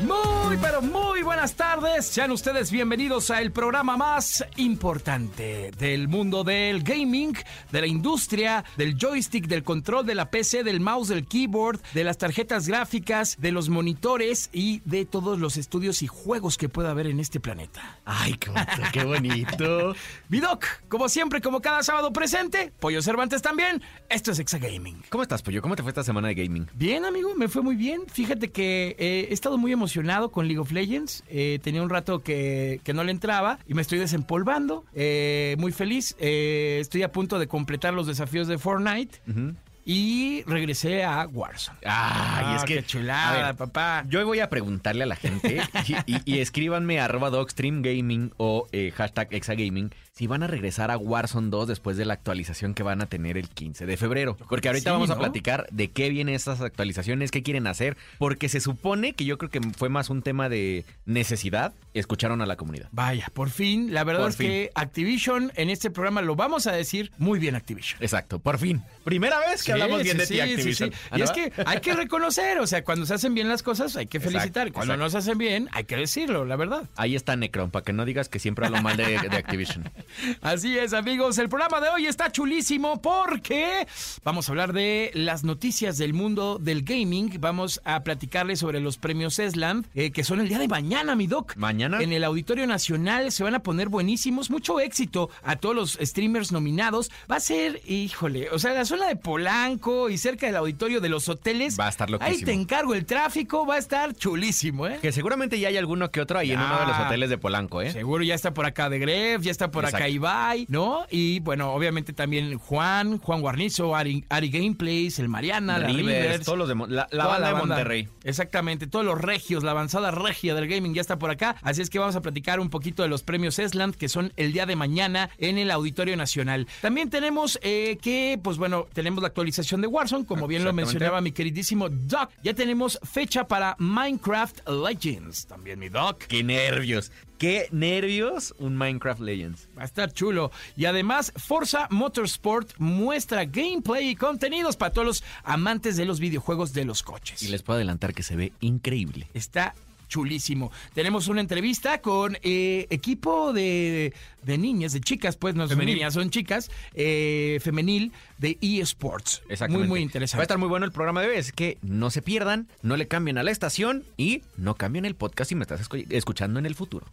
Muy, pero muy buenas tardes. Sean ustedes bienvenidos a el programa más importante del mundo del gaming, de la industria, del joystick, del control de la PC, del mouse, del keyboard, de las tarjetas gráficas, de los monitores y de todos los estudios y juegos que pueda haber en este planeta. Ay, qué, qué bonito. Vidoc, como siempre, como cada sábado presente, Pollo Cervantes también. Esto es Exa Gaming. ¿Cómo estás, Pollo? ¿Cómo te fue esta semana de gaming? Bien, amigo, me fue muy bien. Fíjate que eh, he estado muy emocionado con League of Legends. Eh, tenía un rato que, que, no le entraba y me estoy desempolvando. Eh, muy feliz. Eh, estoy a punto de completar los desafíos de Fortnite. Uh -huh. Y regresé a Warzone. Ay, Ah, es que. qué chulada, ver, papá. Yo voy a preguntarle a la gente y, y, y escríbanme arroba dogstreamgaming o eh, hashtag exagaming si van a regresar a Warzone 2 después de la actualización que van a tener el 15 de febrero. Porque ahorita sí, vamos ¿no? a platicar de qué vienen estas actualizaciones, qué quieren hacer, porque se supone que yo creo que fue más un tema de necesidad, escucharon a la comunidad. Vaya, por fin, la verdad Por es fin. que Activision en este programa lo vamos a decir muy bien Activision. Exacto, por fin. Primera vez que Sí, hablamos bien de sí, ti, sí, Activision. ¿Ah, Y es que hay que reconocer, o sea, cuando se hacen bien las cosas hay que felicitar. Exacto, cuando exacto. no se hacen bien hay que decirlo, la verdad. Ahí está Necron, para que no digas que siempre hablo mal de, de Activision. Así es, amigos. El programa de hoy está chulísimo porque vamos a hablar de las noticias del mundo del gaming. Vamos a platicarles sobre los premios Esland, eh, que son el día de mañana, mi doc. ¿Mañana? En el Auditorio Nacional se van a poner buenísimos. Mucho éxito a todos los streamers nominados. Va a ser, híjole, o sea, la zona de Polanco y cerca del auditorio de los hoteles. Va a estar loquísimo. Ahí te encargo el tráfico, va a estar chulísimo, ¿eh? Que seguramente ya hay alguno que otro ahí en uno de los Ya. hoteles de Polanco, ¿eh? Seguro ya está por acá de Gref, ya está por acá Ibai, ¿no? Y bueno, obviamente también Juan, Juan Guarnizo, Ari, Ari Gameplays, el Mariana, la Rivers, todos los de la, la banda de Monterrey. Exactamente, todos los regios, la avanzada regia del gaming ya está por acá. Así es que vamos a platicar un poquito de los premios Esland, que son el día de mañana en el Auditorio Nacional. También tenemos eh, que, pues bueno, tenemos la actualización de Warzone, como bien lo mencionaba mi queridísimo Doc. Ya tenemos fecha para Minecraft Legends, también mi Doc. ¡Qué nervios! ¡Qué nervios! Un Minecraft Legends. Va a estar chulo. Y además, Forza Motorsport muestra gameplay y contenidos para todos los amantes de los videojuegos de los coches. Y les puedo adelantar que se ve increíble. Está chulísimo. Tenemos una entrevista con eh, equipo de, de niñas, de chicas, pues no son Femenil. niñas, son chicas, eh, femenil de eSports. Exactamente. Muy, muy Va a interesante. estar muy bueno el programa de hoy, así que no se pierdan, no le cambien a la estación y no cambien el podcast si me estás escu- escuchando en el futuro.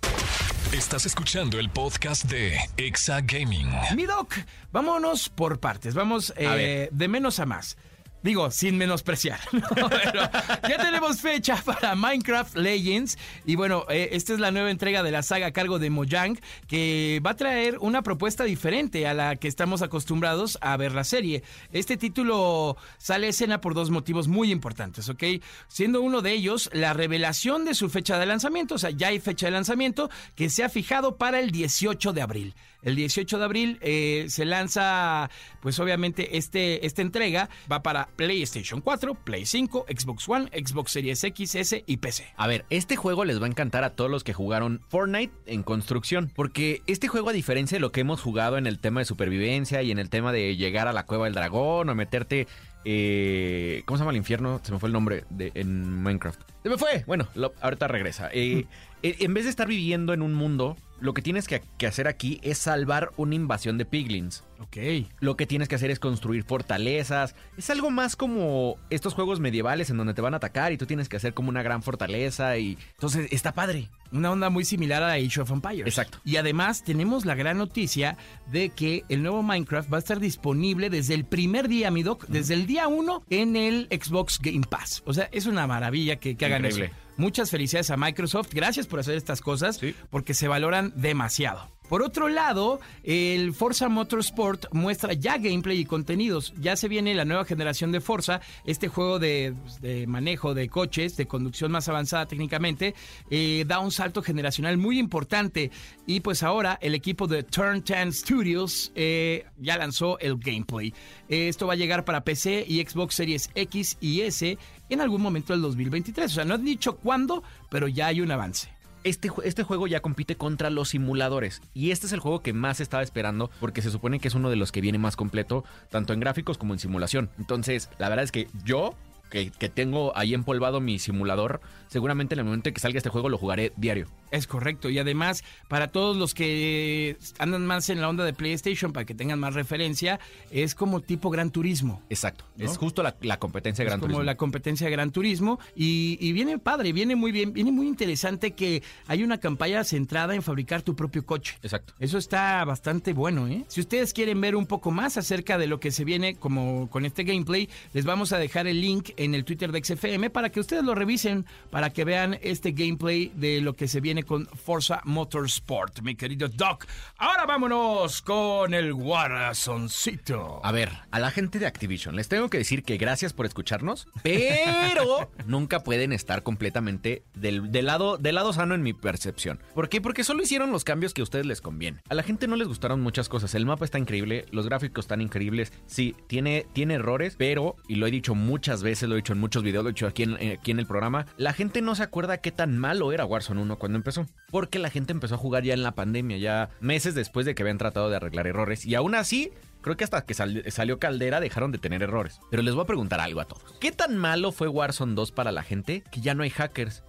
Estás escuchando el podcast de Exa Gaming. Mi doc, vámonos por partes. Vamos eh, de menos a más. Digo, sin menospreciar. ya tenemos fecha para Minecraft Legends. Y bueno, eh, esta es la nueva entrega de la saga a cargo de Mojang, que va a traer una propuesta diferente a la que estamos acostumbrados a ver la serie. Este título sale a escena por dos motivos muy importantes, ¿ok? Siendo uno de ellos la revelación de su fecha de lanzamiento. O sea, ya hay fecha de lanzamiento que se ha fijado para el 18 de abril. El 18 de abril eh, se lanza, pues obviamente, este, esta entrega va para PlayStation 4, Play 5, Xbox One, Xbox Series X, S y PC. A ver, este juego les va a encantar a todos los que jugaron Fortnite en construcción, porque este juego a diferencia de lo que hemos jugado en el tema de supervivencia y en el tema de llegar a la cueva del dragón o meterte, eh, ¿cómo se llama el infierno? Se me fue el nombre de, en Minecraft. Se me fue. Bueno, lo- ahorita regresa. Eh, eh, en vez de estar viviendo en un mundo, lo que tienes que, que hacer aquí es salvar una invasión de piglins. Ok. Lo que tienes que hacer es construir fortalezas. Es algo más como estos juegos medievales en donde te van a atacar y tú tienes que hacer como una gran fortaleza y entonces está padre. Una onda muy similar a Age of Empires. Exacto. Y además tenemos la gran noticia de que el nuevo Minecraft va a estar disponible desde el primer día, mi doc, desde el día 1 en el Xbox Game Pass. O sea, es una maravilla que, que hagan Increíble. eso. Muchas felicidades a Microsoft. Gracias por hacer estas cosas Sí. porque se valoran demasiado. Por otro lado, el Forza Motorsport muestra ya gameplay y contenidos. Ya se viene la nueva generación de Forza, este juego de, de manejo de coches, de conducción más avanzada técnicamente, eh, da un salto generacional muy importante. Y pues ahora el equipo de Turn 10 Studios eh, ya lanzó el gameplay. esto va a llegar para PC y Xbox Series X y S en algún momento del 2023. O sea, no han dicho cuándo, pero ya hay un avance. Este, este, juego ya compite contra los simuladores. Y este es el juego que más estaba esperando porque se supone que es uno de los que viene más completo, tanto en gráficos como en simulación. Entonces, la verdad es que yo que, tengo ahí empolvado mi simulador, seguramente en el momento en que salga este juego lo jugaré diario. Es correcto. Y además, para todos los que andan más en la onda de PlayStation, para que tengan más referencia, es como tipo Gran Turismo. Exacto. Es justo la, competencia de Gran Turismo. Como la competencia de Gran Turismo. Y, viene padre, viene muy bien, viene muy interesante que hay una campaña centrada en fabricar tu propio coche. Exacto. Eso está bastante bueno, ¿eh? Si ustedes quieren ver un poco más acerca de lo que se viene como con este gameplay, les vamos a dejar el link en el Twitter de XFM para que ustedes lo revisen, para que vean este gameplay de lo que se viene con Forza Motorsport, mi querido Doc. Ahora vámonos con el Warzoncito. A ver, a la gente de Activision les tengo que decir que gracias por escucharnos, pero nunca pueden estar completamente del, del, lado, del lado sano en mi percepción. ¿Por qué? Porque solo hicieron los cambios que a ustedes les conviene. A la gente no les gustaron muchas cosas. El mapa está increíble, los gráficos están increíbles. Sí, tiene, tiene errores, pero, y lo he dicho muchas veces, lo he dicho en muchos videos, lo he dicho aquí en, aquí en el programa, la gente no se acuerda qué tan malo era Warzone 1 cuando empezó. Porque la gente empezó a jugar ya en la pandemia, ya meses después de que habían tratado de arreglar errores. Y aún así, creo que hasta que salió Caldera dejaron de tener errores. Pero les voy a preguntar algo a todos. ¿Qué tan malo fue Warzone 2 para la gente que ya no hay hackers?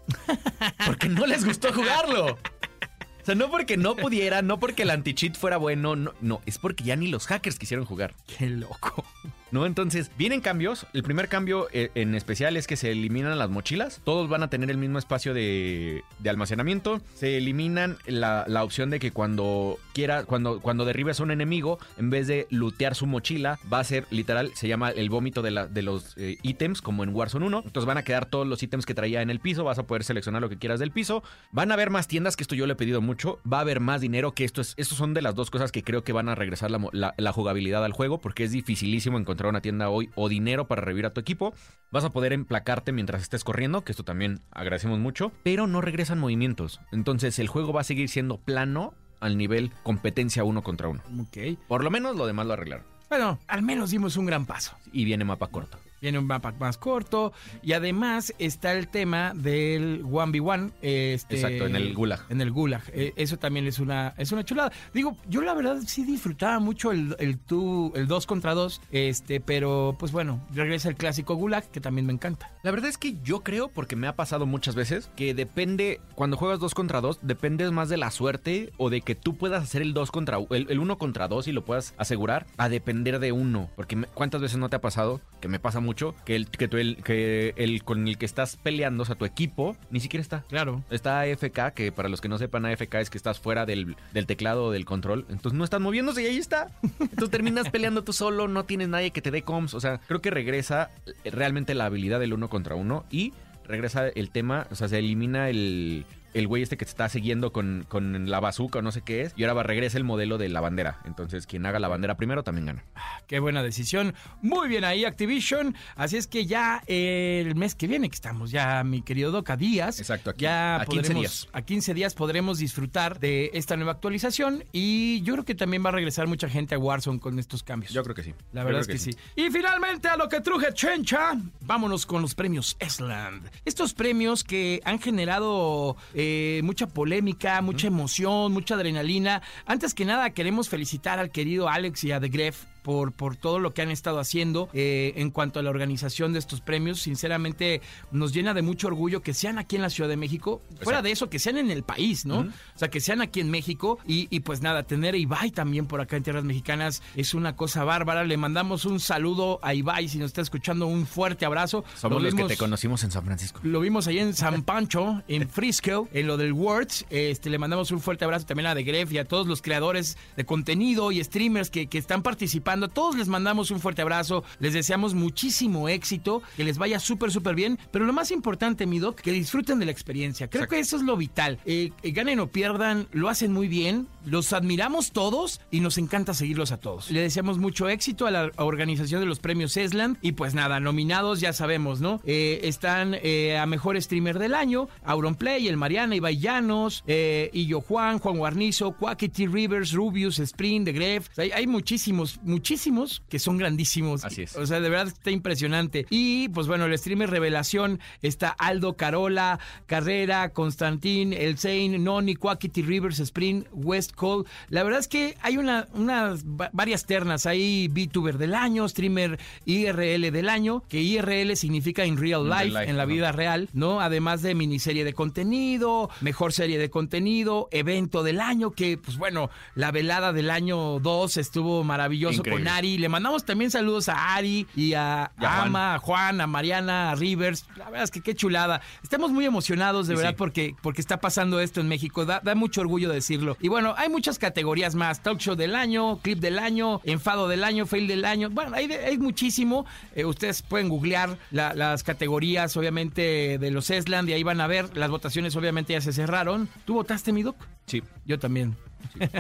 Porque no les gustó jugarlo. O sea, no porque no pudiera, no porque el anti-cheat fuera bueno, no, no, es porque ya ni los hackers quisieron jugar. Qué loco. ¿No? Entonces, vienen cambios. El primer cambio eh, en especial es que se eliminan las mochilas. Todos van a tener el mismo espacio de, almacenamiento. Se eliminan la, opción de que cuando quiera, cuando, cuando derribes a un enemigo, en vez de lootear su mochila, va a ser literal, se llama el vómito de, los eh, ítems, como en Warzone 1. Entonces van a quedar todos los ítems que traía en el piso. Vas a poder seleccionar lo que quieras del piso. Van a haber más tiendas, que esto yo le he pedido mucho. Va a haber más dinero, que esto es, estos son de las dos cosas que creo que van a regresar la, la jugabilidad al juego, porque es dificilísimo encontrar una tienda hoy o dinero para revivir a tu equipo. Vas a poder emplacarte mientras estés corriendo, que esto también agradecemos mucho, pero no regresan movimientos. Entonces el juego va a seguir siendo plano al nivel competencia uno contra uno. Ok. Por lo menos lo demás lo arreglaron. Bueno, al menos dimos un gran paso. Y viene mapa corto. Viene un mapa más corto. Y además está el tema del 1v1. Este, Exacto, en el Gulag. En el Gulag. Eh, eso también es una, es una chulada. Digo, yo la verdad sí disfrutaba mucho el, el, el 2 contra 2. Este, pero pues bueno, regresa el clásico Gulag, que también me encanta. La verdad es que yo creo, porque me ha pasado muchas veces, que depende, cuando juegas 2 contra 2, dependes más de la suerte o de que tú puedas hacer el 2 contra el, el 1 contra 2 y lo puedas asegurar, a depender de uno. Porque cuántas veces no te ha pasado, que me pasa mucho, que el, que, el, que el con el que estás peleando, o sea, tu equipo, ni siquiera está. Claro. Está AFK, que para los que no sepan, AFK es que estás fuera del, del teclado o del control. Entonces no estás moviéndose y ahí está. Entonces terminas peleando tú solo, no tienes nadie que te dé comms. O sea, creo que regresa realmente la habilidad del uno contra uno y regresa el tema, o sea, se elimina el, el güey este que te está siguiendo con, con la bazooka o no sé qué es. Y ahora va, regresa el modelo de la bandera. Entonces, quien haga la bandera primero también gana. Ah, qué buena decisión. Muy bien ahí, Activision. Así es que ya el mes que viene, que estamos ya, mi querido Doc, a días. Exacto, aquí, ya a 15 días. A 15 días podremos disfrutar de esta nueva actualización. Y yo creo que también va a regresar mucha gente a Warzone con estos cambios. Yo creo que sí. La verdad es que, sí. Y finalmente, a lo que truje Chencha, vámonos con los premios Esland. Estos premios que han generado. Eh, mucha polémica, mucha emoción, mucha adrenalina. Antes que nada, queremos felicitar al querido Alex y a The Gref por, por todo lo que han estado haciendo eh, en cuanto a la organización de estos premios. Sinceramente, nos llena de mucho orgullo que sean aquí en la Ciudad de México. Fuera de eso, que sean en el país, ¿no? O sea, que sean aquí en México. Y, pues nada, tener a Ibai también por acá en Tierras Mexicanas es una cosa bárbara. Le mandamos un saludo a Ibai, si nos está escuchando, un fuerte abrazo. Somos los que te conocimos en San Francisco. Lo vimos ahí en San Pancho, en Frisco, en lo del Words. Este, le mandamos un fuerte abrazo también a The Gref y a todos los creadores de contenido y streamers que, que están participando a todos les mandamos un fuerte abrazo, les deseamos muchísimo éxito, que les vaya súper, súper bien, pero lo más importante, mi doc, que disfruten de la experiencia. Creo que eso es lo vital. Eh, eh, ganen o pierdan, lo hacen muy bien. los admiramos todos y nos encanta seguirlos a todos. Le deseamos mucho éxito a la organización de los premios Esland y pues nada, nominados ya sabemos, ¿no? Eh, están a Mejor Streamer del Año, Auronplay, El Mariana, Ibai Llanos, Illo Juan, Juan Guarnizo, Quackity Rivers, Rubius, Sprint, The Gref. O sea, hay, hay muchísimos, muchísimos que son grandísimos. Así es. O sea, de verdad está impresionante. Y pues bueno, el streamer revelación está Aldo Carola, Carrera, Constantín, El Zane, Noni, Quackity Rivers, Sprint, West Cole. La verdad es que hay una, unas va- varias ternas. Hay VTuber del año, streamer IRL del año, que IRL significa in real In life, en la vida real, ¿no? Además de miniserie de contenido, mejor serie de contenido, evento del año, que pues bueno, la velada del año 2 estuvo maravilloso Increíble. con Ari. Le mandamos también saludos a Ari y a, Y a Juan. Ama, a Juan, a Mariana, a Rivers. La verdad es que qué chulada. Estamos muy emocionados de Sí, verdad sí. porque, porque está pasando esto en México. Da, da mucho orgullo decirlo. Y bueno, hay muchas categorías más. Talk show del año, clip del año, enfado del año, fail del año. Bueno, hay, hay muchísimo. Eh, ustedes pueden googlear la- las categorías, obviamente, de los Esland y ahí van a ver. Las votaciones obviamente ya se cerraron. ¿Tú votaste, mi doc? Sí. Yo también.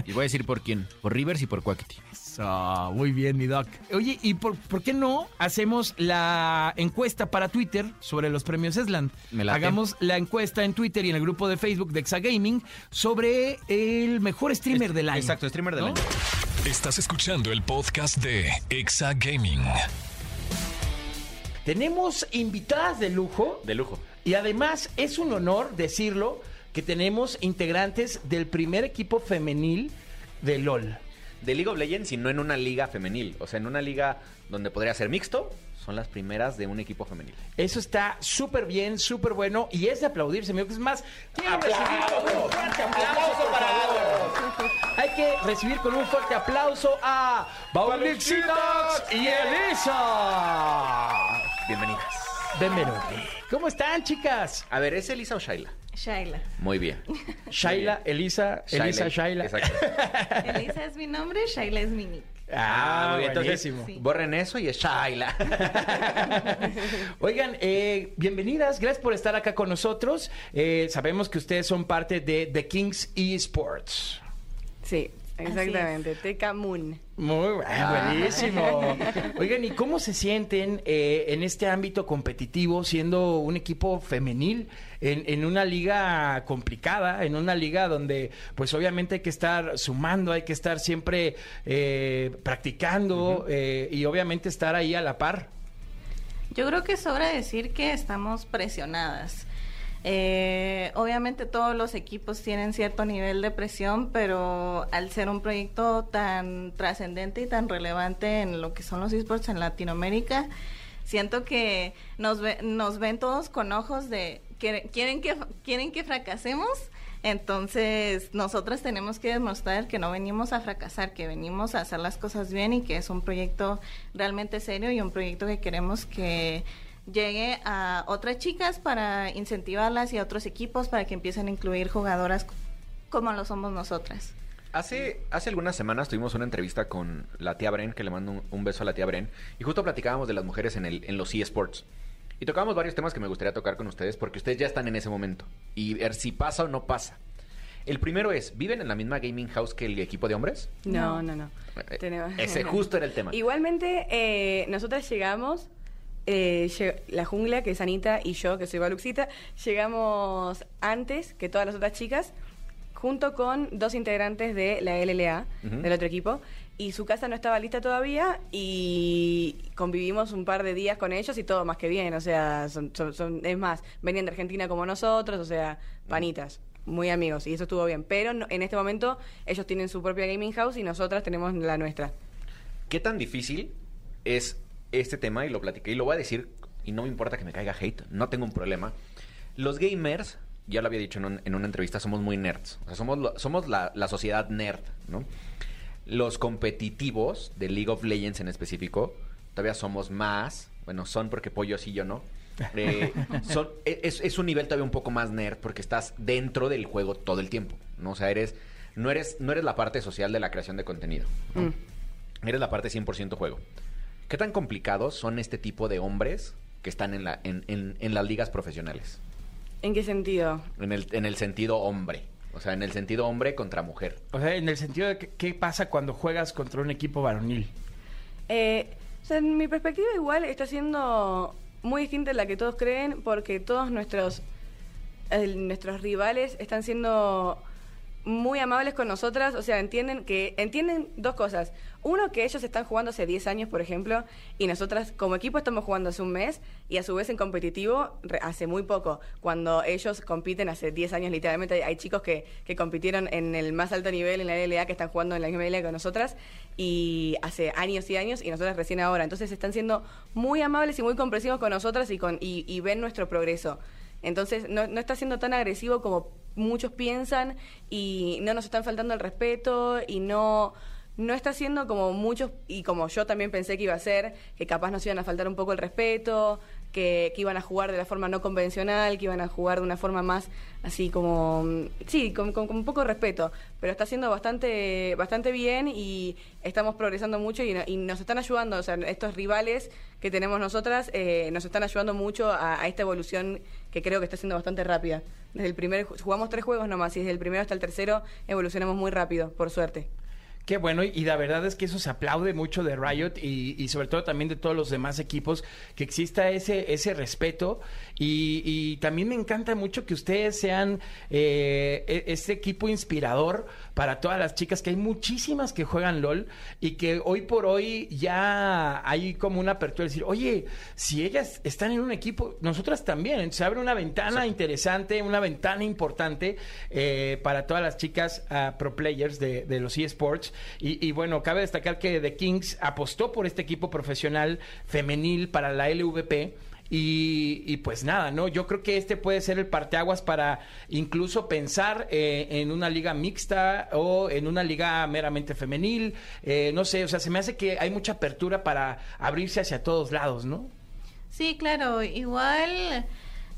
Y voy a decir por quién. Por Rivers y por Quackity. Eso, muy bien, mi doc. Oye, ¿y por, por qué no hacemos la encuesta para Twitter sobre los premios Esland? Hagamos la encuesta en Twitter y en el grupo de Facebook de Exagaming sobre el mejor streamer del año. Exacto, streamer del ¿no? año. Estás escuchando el podcast de Exa Gaming. Tenemos invitadas de lujo De lujo. y además es un honor decirlo que tenemos integrantes del primer equipo femenil de LOL. De League of Legends y no en una liga femenil. O sea, en una liga donde podría ser mixto, son las primeras de un equipo femenil. Eso está súper bien, súper bueno y es de aplaudirse, amigo. Es más, quiero recibir con un fuerte aplauso para. Hay que recibir con un fuerte aplauso a Paulixitas y Elisa. Bienvenidas. Bienvenidos. ¿Cómo están, chicas? A ver, ¿es Elisa o Shaila? Shaila. Muy bien. Shaila, Elisa, Elisa, Shaila. Exacto. Elisa es mi nombre, Shaila es mi nick. Ah, muy bien. Entonces. Sí. borren eso y es Shaila. Oigan, eh, bienvenidas, gracias por estar acá con nosotros. Eh, sabemos que ustedes son parte de The Kings Esports. Sí, exactamente. Teca Moon. Muy bu- ah, buenísimo. Oigan, ¿y cómo se sienten eh, en este ámbito competitivo siendo un equipo femenil en, en una liga complicada, en una liga donde pues obviamente hay que estar sumando, hay que estar siempre eh, practicando eh, y obviamente estar ahí a la par? Yo creo que sobra decir que estamos presionadas. Eh, obviamente todos los equipos tienen cierto nivel de presión, pero al ser un proyecto tan trascendente y tan relevante en lo que son los esports en Latinoamérica, siento que nos, ve- nos ven todos con ojos de quieren que quieren que fracasemos. Entonces, nosotras tenemos que demostrar que no venimos a fracasar, que venimos a hacer las cosas bien y que es un proyecto realmente serio y un proyecto que queremos que llegue a otras chicas para incentivarlas y a otros equipos para que empiecen a incluir jugadoras como lo somos nosotras. Hace, hace algunas semanas tuvimos una entrevista con la tía Bren, que le mando un, un beso a la tía Bren, y justo platicábamos de las mujeres en, el, en los eSports. Y tocábamos varios temas que me gustaría tocar con ustedes, porque ustedes ya están en ese momento. Y ver si pasa o no pasa. El primero es, ¿viven en la misma gaming house que el equipo de hombres? No, no, no. Eh, Tenemos- Ese justo era el tema. Igualmente, eh, nosotras llegamos, eh, la jungla, que es Anita, y yo, que soy Baluxita, llegamos antes que todas las otras chicas, junto con dos integrantes de la LLA, del otro equipo, y su casa no estaba lista todavía, y convivimos un par de días con ellos y todo más que bien, o sea, son, son- son- es más, venían de Argentina como nosotros, o sea, panitas. Muy amigos, y eso estuvo bien. Pero no- en este momento ellos tienen su propia gaming house y nosotras tenemos la nuestra. ¿Qué tan difícil es este tema? Y lo platiqué y lo voy a decir, y no me importa que me caiga hate, no tengo un problema. Los gamers, ya lo había dicho en, un- en una entrevista, somos muy nerds. O sea, somos, lo- somos la, la sociedad nerd, ¿no? Los competitivos de League of Legends en específico, todavía somos más. Bueno, son porque pollo sí, yo no. Eh, son, es, es un nivel todavía un poco más nerd porque estás dentro del juego todo el tiempo, ¿no? O sea, eres, no, eres, no eres la parte social de la creación de contenido. ¿no? Mm. Eres la parte 100% juego. ¿Qué tan complicados son este tipo de hombres que están en, la, en, en- en las ligas profesionales? ¿En qué sentido? En el, en el sentido hombre. O sea, en el sentido hombre contra mujer. O sea, en el sentido de que, qué pasa cuando juegas contra un equipo varonil. Eh, o sea, en mi perspectiva igual está siendo muy distinta a la que todos creen porque todos nuestros nuestros rivales están siendo muy amables con nosotras, o sea, entienden que entienden dos cosas. Uno, que ellos están jugando hace 10 años, por ejemplo, y nosotras como equipo estamos jugando hace un mes, y a su vez en competitivo hace muy poco. Cuando ellos compiten hace 10 años, literalmente hay, hay chicos que, que compitieron en el más alto nivel en la LLA que están jugando en la misma LLA que nosotras, y hace años y años, y nosotras recién ahora. Entonces están siendo muy amables y muy comprensivos con nosotras y, con, y, y ven nuestro progreso. Entonces no, no está siendo tan agresivo como muchos piensan y no nos están faltando el respeto y no no está siendo como muchos y como yo también pensé que iba a ser que capaz nos iban a faltar un poco el respeto que, iban a jugar de la forma no convencional que iban a jugar de una forma más así como mm, sí con, con- poco respeto. Pero está siendo bastante bastante bien y estamos progresando mucho y, y nos están ayudando. O sea estos rivales que tenemos nosotras eh, nos están ayudando mucho a, a esta evolución que creo que está siendo bastante rápida. Desde el primer ju- jugamos tres juegos nomás y desde el primero hasta el tercero evolucionamos muy rápido por suerte Qué bueno, y la verdad es que eso se aplaude mucho de Riot y, y sobre todo también de todos los demás equipos, que exista ese, ese respeto. Y, y también me encanta mucho que ustedes sean eh, e- este equipo inspirador para todas las chicas, que hay muchísimas que juegan LOL y que hoy por hoy ya hay como una apertura de decir, oye, si ellas están en un equipo, nosotras también. Entonces abre una ventana interesante, una ventana importante eh, para todas las chicas ah, pro players de, de los eSports. Y, y bueno, cabe destacar que The Kings apostó por este equipo profesional femenil para la LVP. Y, y pues nada, ¿no? Yo creo que este puede ser el parteaguas para incluso pensar eh, en una liga mixta o en una liga meramente femenil. Eh, no sé, o sea, se me hace que hay mucha apertura para abrirse hacia todos lados, ¿no? Sí, claro, igual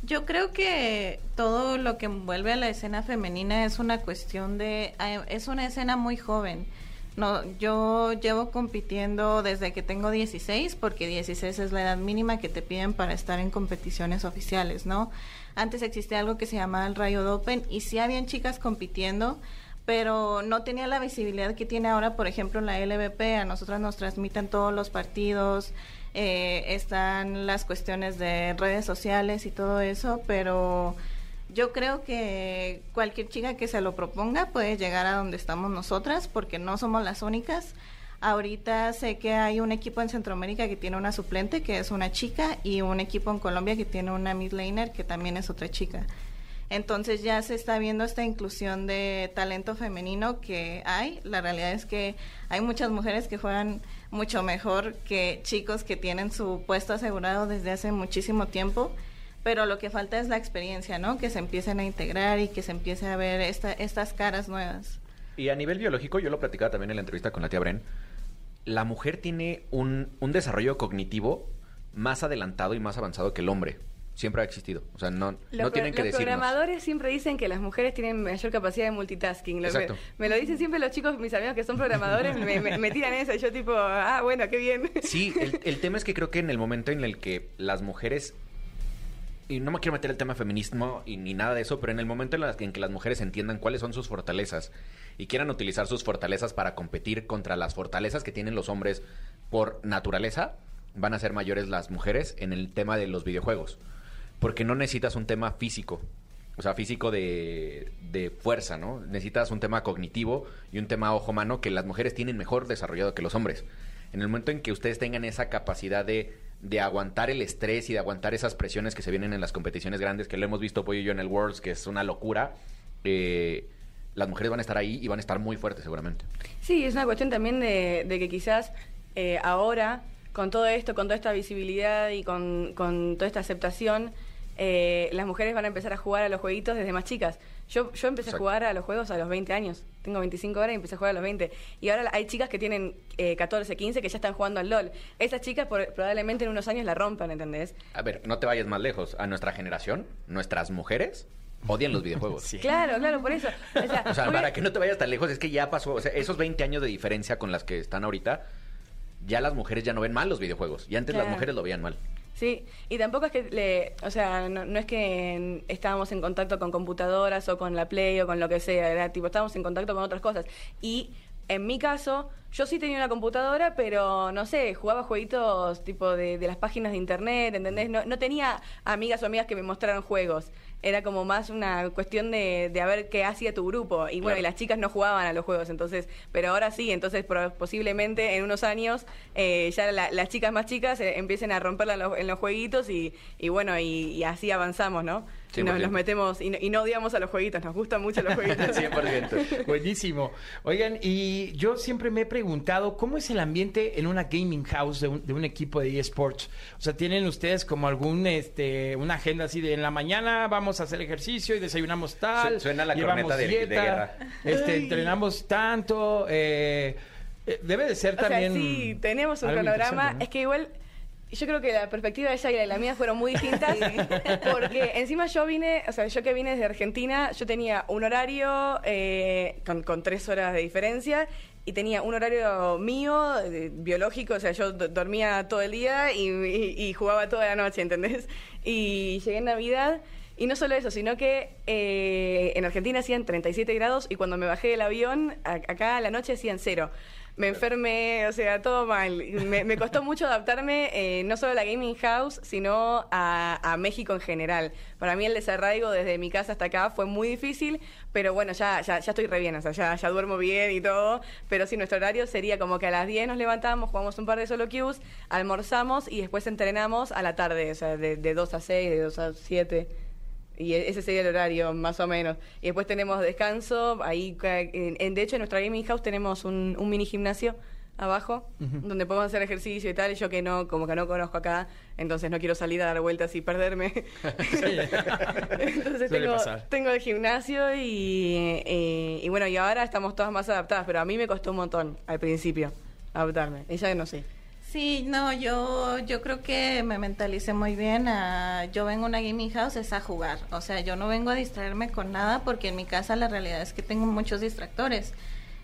yo creo que todo lo que envuelve a la escena femenina es una cuestión de eh, es una escena muy joven. No, yo llevo compitiendo desde que tengo 16, porque 16 es la edad mínima que te piden para estar en competiciones oficiales, ¿no? Antes existía algo que se llamaba el Riot Open y sí habían chicas compitiendo, pero no tenía la visibilidad que tiene ahora, por ejemplo, la LVP. A nosotras nos transmiten todos los partidos, eh, están las cuestiones de redes sociales y todo eso, pero yo creo que cualquier chica que se lo proponga puede llegar a donde estamos nosotras, porque no somos las únicas. Ahorita sé que hay un equipo en Centroamérica que tiene una suplente, que es una chica, y un equipo en Colombia que tiene una mid laner, que también es otra chica. Entonces ya se está viendo esta inclusión de talento femenino que hay. La realidad es que hay muchas mujeres que juegan mucho mejor que chicos que tienen su puesto asegurado desde hace muchísimo tiempo. Pero lo que falta es la experiencia, ¿no? Que se empiecen a integrar y que se empiece a ver esta, estas caras nuevas. Y a nivel biológico, yo lo platicaba también en la entrevista con la tía Bren, la mujer tiene un, un desarrollo cognitivo más adelantado y más avanzado que el hombre. Siempre ha existido. O sea, no, Los, tienen que los decirnos. programadores siempre dicen que las mujeres tienen mayor capacidad de multitasking. Lo- Exacto. Me, me lo dicen siempre los chicos, mis amigos que son programadores, me, me- me tiran eso. Y yo tipo, ah, bueno, qué bien. Sí, el, el tema es que creo que en el momento en el que las mujeres y no me quiero meter el tema feminismo y ni nada de eso, pero en el momento en, que las mujeres entiendan cuáles son sus fortalezas y quieran utilizar sus fortalezas para competir contra las fortalezas que tienen los hombres por naturaleza, van a ser mayores las mujeres en el tema de los videojuegos. Porque no necesitas un tema físico, o sea, físico de, de fuerza, ¿no? Necesitas un tema cognitivo y un tema ojo-mano que las mujeres tienen mejor desarrollado que los hombres. En el momento en que ustedes tengan esa capacidad de, de aguantar el estrés y de aguantar esas presiones que se vienen en las competiciones grandes, que lo hemos visto Pollo y yo en el Worlds, que es una locura, eh, las mujeres van a estar ahí y van a estar muy fuertes seguramente. Sí, es una cuestión también de, de que quizás eh, ahora, con todo esto, con toda esta visibilidad y con, con toda esta aceptación, eh, las mujeres van a empezar a jugar a los jueguitos desde más chicas. Yo, yo empecé Exacto. a jugar a los juegos a los 20 años. Tengo 25 horas y empecé a jugar a los 20. Y ahora hay chicas que tienen eh, 14, 15 que ya están jugando al LOL. Esas chicas por- probablemente en unos años la rompan, ¿entendés? A ver, no te vayas más lejos. A nuestra generación, nuestras mujeres odian los videojuegos. Sí. Claro, claro, por eso. O sea, O sea, muy para bien. que no te vayas tan lejos, es que ya pasó, o sea, esos 20 años de diferencia con las que están ahorita, ya las mujeres ya no ven mal los videojuegos. Y antes las mujeres lo veían mal. Sí, y tampoco es que, le, o sea, no, no es que en- estábamos en contacto con computadoras o con la Play o con lo que sea, era tipo, estábamos en contacto con otras cosas. Y en mi caso, yo sí tenía una computadora, pero no sé, jugaba jueguitos tipo de, de las páginas de internet, ¿entendés? No, no tenía amigas o amigas que me mostraran juegos. Era como más una cuestión de, de a ver qué hacía tu grupo. Y bueno, Claro. y las chicas no jugaban a los juegos, entonces, pero ahora sí, entonces posiblemente en unos años eh, ya la- las chicas más chicas eh, empiecen a romperla en los, en los jueguitos y, y bueno, y, y así avanzamos, ¿no? Y nos 100%. los metemos y no, y no odiamos a los jueguitos, nos gustan mucho los jueguitos. 100%. Buenísimo. Oigan, y yo siempre me he preguntado, ¿cómo es el ambiente en una gaming house de un, de un equipo de eSports? O sea, ¿tienen ustedes como algún, este, una agenda así de en la mañana vamos a hacer ejercicio y desayunamos tal? Su- suena la corneta de- de dieta, guerra. Este, entrenamos tanto, eh, eh, debe de ser O sea, también... sí, tenemos un cronograma. ¿no? Es que igual, yo creo que la perspectiva de ella y la de la mía fueron muy distintas. porque encima yo vine, o sea, yo que vine desde Argentina, yo tenía un horario eh, con, con tres horas de diferencia. Y tenía un horario mío, biológico, o sea, yo do- dormía todo el día y jugaba toda la noche, ¿entendés? Y llegué en Navidad y no solo eso, sino que eh, en Argentina hacían 37 grados y cuando me bajé del avión, a- acá a la noche hacían cero. Me enfermé, o sea, todo mal. Me, costó mucho adaptarme, eh, no solo a la Gaming House, sino a, a México en general. Para mí el desarraigo desde mi casa hasta acá fue muy difícil, pero bueno, ya, ya, ya estoy re bien, o sea, ya, ya duermo bien y todo. Pero sí, nuestro horario sería como que a las 10 nos levantamos, jugamos un par de solo queues, almorzamos y después entrenamos a la tarde, o sea, de, de 2 a 6, de 2 a 7. Y e- ese sería el horario, más o menos. Y después tenemos descanso. Ahí, en, en- de hecho, en nuestra gaming house tenemos un, un mini gimnasio abajo, donde podemos hacer ejercicio y tal. Y yo que no, como que no conozco acá, entonces no quiero salir a dar vueltas y perderme. entonces tengo, tengo el gimnasio y, y bueno, y ahora estamos todas más adaptadas. Pero a mí me costó un montón al principio adaptarme. Ella no sé. Sí, no, yo, yo creo que me mentalicé muy bien. yo vengo a una gaming house es a jugar. O sea, yo no vengo a distraerme con nada porque en mi casa la realidad es que tengo muchos distractores.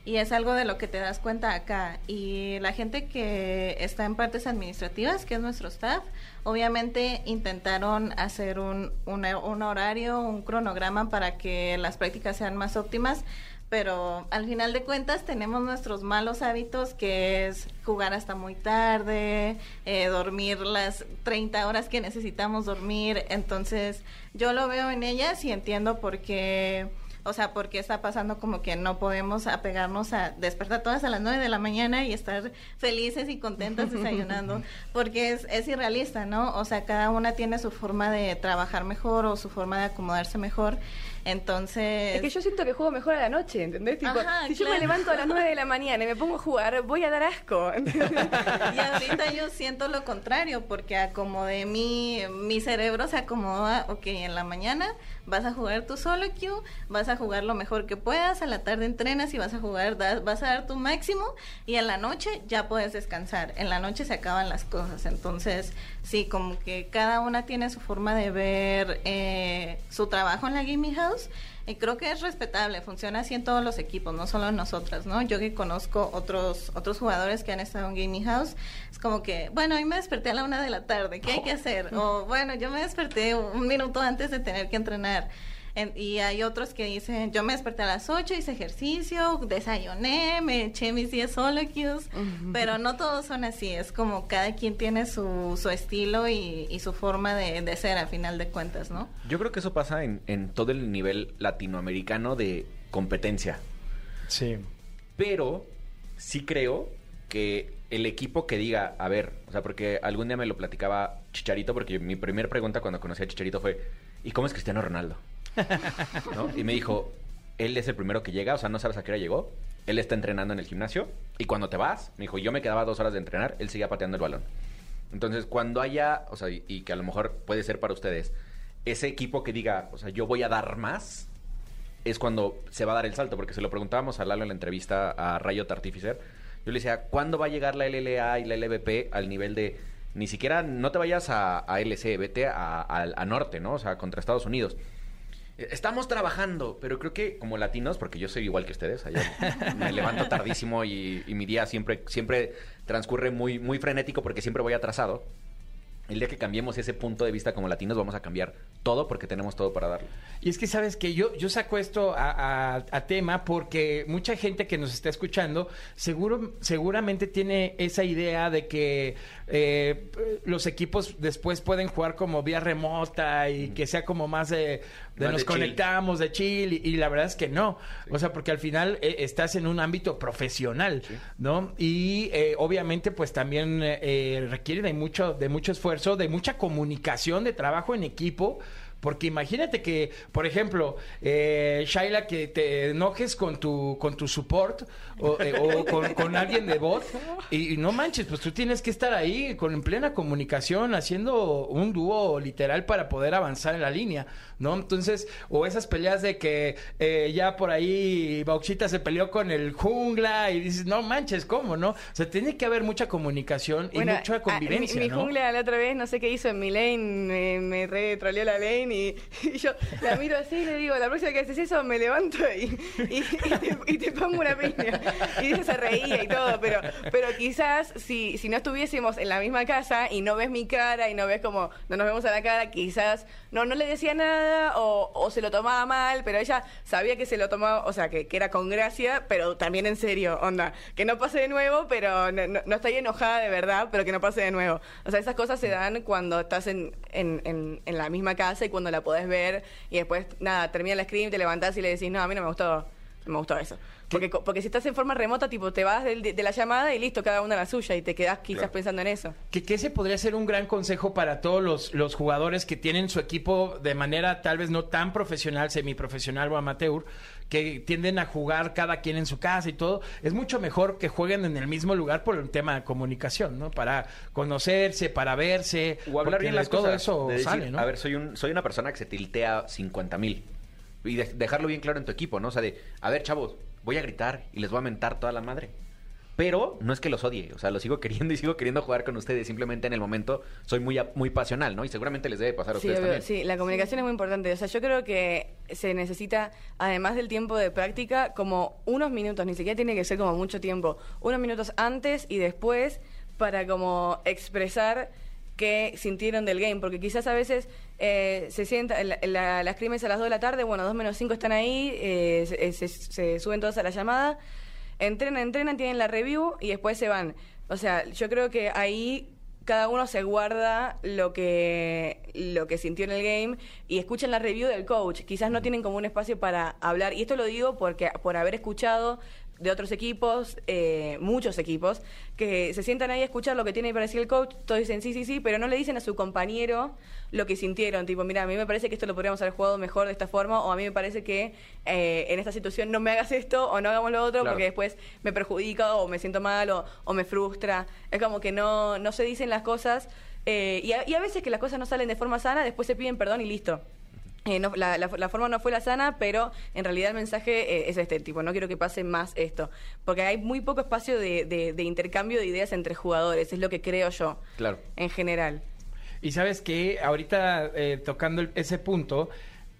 Y es algo de lo que te das cuenta acá. Y la gente que está en partes administrativas, que es nuestro staff, obviamente intentaron hacer un, una- un horario, un cronograma para que las prácticas sean más óptimas pero al final de cuentas tenemos nuestros malos hábitos que es jugar hasta muy tarde, eh, dormir las 30 horas que necesitamos dormir, entonces yo lo veo en ellas y entiendo por qué, o sea, por qué está pasando como que no podemos apegarnos a despertar todas a las 9 de la mañana y estar felices y contentas desayunando, porque es, es irrealista, ¿no? O sea, cada una tiene su forma de trabajar mejor o su forma de acomodarse mejor, entonces... Es que yo siento que juego mejor a la noche, ¿entendés? Tipo, Ajá, si yo me levanto a las 9 de la mañana y me pongo a jugar, voy a dar asco. Y ahorita yo siento lo contrario, porque acomodé mi, mi cerebro, se acomoda, ok, en la mañana vas a jugar tu solo queue, vas a jugar lo mejor que puedas, a la tarde entrenas y vas a jugar, da- vas a dar tu máximo, y en la noche ya puedes descansar, en la noche se acaban las cosas, entonces sí, como que cada una tiene su forma de ver eh, su trabajo en la gaming house, y creo que es respetable, funciona así en todos los equipos, no solo en nosotras, ¿no? Yo que conozco otros otros jugadores que han estado en Gaming House, es como que, bueno, hoy me desperté a la una de la tarde, ¿qué hay que hacer? O bueno, yo me desperté un minuto antes de tener que entrenar. En- y hay otros que dicen, yo me desperté a las 8, hice ejercicio, desayuné, me eché mis 10 solo queues, pero no todos son así, es como cada quien tiene su, su estilo y, y su forma de, de ser a final de cuentas, ¿no? Yo creo que eso pasa en, en todo el nivel latinoamericano de competencia. Sí. Pero sí creo que el equipo que diga, a ver, o sea, porque algún día me lo platicaba Chicharito, porque mi primera pregunta cuando conocí a Chicharito fue, ¿y cómo es Cristiano Ronaldo? Y me dijo, él es el primero que llega, o sea, no sabes a qué hora llegó, él está entrenando en el gimnasio, y cuando te vas, me dijo, yo me quedaba dos horas de entrenar, él seguía pateando el balón. Entonces, cuando haya, o sea, y, que a lo mejor puede ser para ustedes, ese equipo que diga, o sea, yo voy a dar más, es cuando se va a dar el salto, porque se lo preguntábamos a Lalo en la entrevista a Rayo Artificer. Yo le decía, ¿cuándo va a llegar la LLA y la LVP al nivel de ni siquiera no te vayas a, a LC, a- a Norte, ¿no? O sea, contra Estados Unidos. Estamos trabajando, pero creo que como latinos, porque yo soy igual que ustedes, allá me levanto tardísimo y, y mi día siempre, siempre transcurre muy, muy frenético porque siempre voy atrasado. el día que cambiemos ese punto de vista como latinos, vamos a cambiar todo porque tenemos todo para darle. Y es que sabes que yo, yo saco esto a, a- a tema porque mucha gente que nos está escuchando seguro, seguramente tiene esa idea de que eh, los equipos después pueden jugar como vía remota y que sea como más de, de nos de chill. conectamos, de chill, y, y la verdad es que no. O sea, porque al final eh, estás en un ámbito profesional, ¿no? Y eh, obviamente pues también eh, requiere de mucho, de mucho esfuerzo, de mucha comunicación, de trabajo en equipo. Porque imagínate que, por ejemplo, eh, Shaila, que te enojes con tu, con tu support o, eh, o con, con alguien de voz y, y no manches, pues tú tienes que estar ahí con en plena comunicación haciendo un dúo literal para poder avanzar en la línea, ¿no? Entonces, o esas peleas de que eh, ya por ahí Bauxita se peleó con el jungla y dices, no manches, ¿cómo, no? O sea, tiene que haber mucha comunicación y mucha ah, convivencia, mi, mi ¿no? jungla la otra vez, no sé qué hizo en mi lane, me, me re troleó la lane y, y yo la miro así y le digo, la próxima que haces eso me levanto y, y- y te, y te pongo una piña. Y ella se reía y todo, pero, pero quizás si, si no estuviésemos en la misma casa y no ves mi cara y no ves como, no nos vemos a la cara, quizás no, no le decía nada o, o se lo tomaba mal, pero ella sabía que se lo tomaba, o sea, que, que era con gracia, pero también en serio, onda, que no pase de nuevo, pero no, no, no estoy enojada de verdad, pero que no pase de nuevo. O sea, esas cosas se dan cuando estás en, en, en, en la misma casa y cuando la podés ver y después, nada, termina la screen, te levantás y le decís, no, a mí no me gustó, me gustó eso. Porque, porque si estás en forma remota, tipo, te vas de, la llamada y listo, cada una la suya y te quedás quizás pensando en eso. Que, que ese podría ser un gran consejo para todos los, los jugadores que tienen su equipo de manera tal vez no tan profesional, semiprofesional o amateur, que tienden a jugar cada quien en su casa y todo. Es mucho mejor que jueguen en el mismo lugar por el tema de comunicación, ¿no? Para conocerse, para verse. O hablar bien las todo cosas. eso de decir, sale, ¿no? A ver, soy, un, soy una persona que se tiltea 50 mil. Y de- dejarlo bien claro en tu equipo, ¿no? O sea, de, a ver, chavos, voy a gritar y les voy a mentar toda la madre. Pero no es que los odie, o sea, los sigo queriendo y sigo queriendo jugar con ustedes. Simplemente en el momento soy muy, muy pasional, ¿no? Y seguramente les debe pasar a Sí, ustedes también. sí, la comunicación es muy importante. O sea, yo creo que se necesita, además del tiempo de práctica, como unos minutos, ni siquiera tiene que ser como mucho tiempo, unos minutos antes y después para como expresar qué sintieron del game, porque quizás a veces eh, se sienta, la, la- las crímenes a las 2 de la tarde, bueno, 2 menos 5 están ahí, eh, se, se- se suben todos a la llamada, entrenan, entrenan, tienen la review y después se van. O sea, yo creo que ahí cada uno se guarda lo que lo que sintió en el game y escuchan la review del coach. Quizás no tienen como un espacio para hablar. Y esto lo digo porque por haber escuchado de otros equipos, eh, muchos equipos, que se sientan ahí a escuchar lo que tiene para decir el coach, todos dicen sí, sí, sí, pero no le dicen a su compañero lo que sintieron, tipo, mira, a mí me parece que esto lo podríamos haber jugado mejor de esta forma, o a mí me parece que eh, en esta situación no me hagas esto o no hagamos lo otro, Claro. porque después me perjudica o me siento mal o, o me frustra. Es como que no, no se dicen las cosas eh, y, a, y a veces que las cosas no salen de forma sana, después se piden perdón y listo. Eh, no- la, la- la forma no fue la sana, pero en realidad el mensaje eh, es este tipo, no quiero que pase más esto, porque hay muy poco espacio de, de- de intercambio de ideas entre jugadores, es lo que creo yo, Claro. en general. Y sabes que ahorita eh, tocando el- ese punto,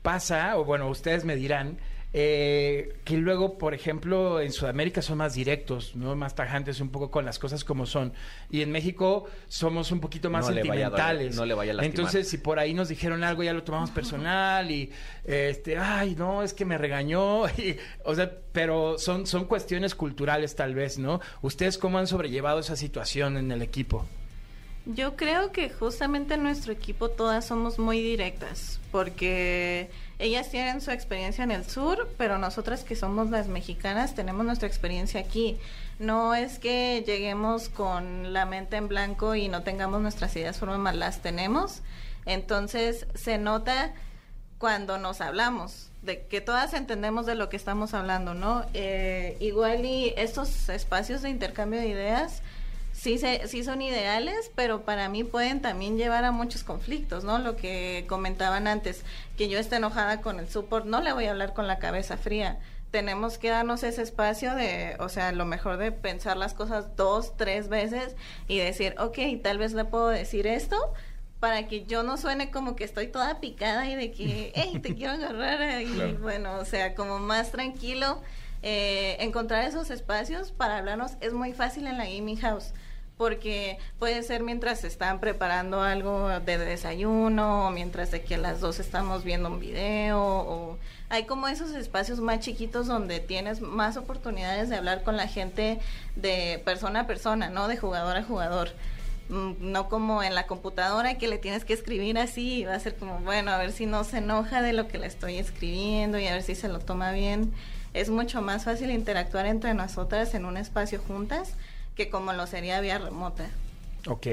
pasa, o bueno, ustedes me dirán, eh, que luego, por ejemplo, en Sudamérica son más directos, ¿no? Más tajantes un poco con las cosas como son. Y en México somos un poquito más No le vaya a doler, sentimentales. no le vaya a. Entonces, si por ahí nos dijeron algo, ya lo tomamos personal y, este, ay, no, es que me regañó. y, o sea, pero son, son cuestiones culturales tal vez, ¿no? ¿Ustedes cómo han sobrellevado esa situación en el equipo? Yo creo que justamente en nuestro equipo todas somos muy directas, porque ellas tienen su experiencia en el sur, pero nosotras que somos las mexicanas tenemos nuestra experiencia aquí. No es que lleguemos con la mente en blanco y no tengamos nuestras ideas formadas, las tenemos. Entonces se nota cuando nos hablamos, de que todas entendemos de lo que estamos hablando, ¿no? Eh, igual y estos espacios de intercambio de ideas sí, se, sí son ideales, pero para mí pueden también llevar a muchos conflictos, ¿no? Lo que comentaban antes, que yo esté enojada con el support, no le voy a hablar con la cabeza fría. Tenemos que darnos ese espacio de, o sea, lo mejor de pensar las cosas dos, tres veces y decir, ok, tal vez le puedo decir esto para que yo no suene como que estoy toda picada y de que, hey, te quiero agarrar. Y bueno, o sea, como más tranquilo. Eh, encontrar esos espacios para hablarnos es muy fácil en la gaming house porque puede ser mientras están preparando algo de desayuno o mientras de que las dos estamos viendo un video o hay como esos espacios más chiquitos donde tienes más oportunidades de hablar con la gente de persona a persona, no de jugador a jugador. Mm, No como en la computadora que le tienes que escribir así y va a ser como, bueno, a ver si no se enoja de lo que le estoy escribiendo y a ver si se lo toma bien. Es mucho más fácil interactuar entre nosotras en un espacio juntas que como lo sería vía remota. Ok,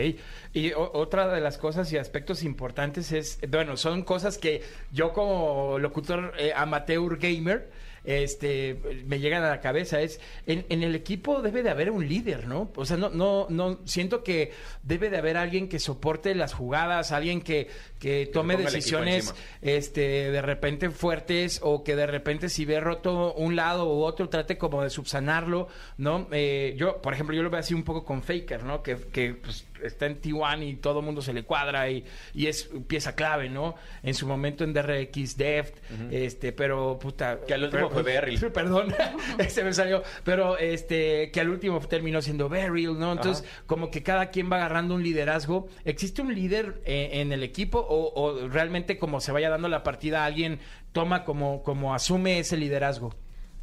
y otra de las cosas y aspectos importantes es, bueno, son cosas que yo como locutor eh, amateur gamer, este, me llegan a la cabeza, es, en, en el equipo debe de haber un líder, ¿no? O sea, no, no, no, siento que debe de haber alguien que soporte las jugadas, alguien que, que tome decisiones, este, de repente fuertes o que de repente si ve roto un lado u otro trate como de subsanarlo, ¿no? Eh, yo, por ejemplo, yo lo veo así un poco con Faker, ¿no? Que, que pues, está en T1 y todo el mundo se le cuadra y, y es pieza clave, ¿no? En su momento en DRX, Deft, este, pero puta. Que al último fue Beryl. Perdón, ese me salió. Pero este, que al último terminó siendo Beryl, ¿no? Entonces, como que cada quien va agarrando un liderazgo. ¿Existe un líder eh, en el equipo o, o realmente como se vaya dando la partida alguien toma como, como asume ese liderazgo?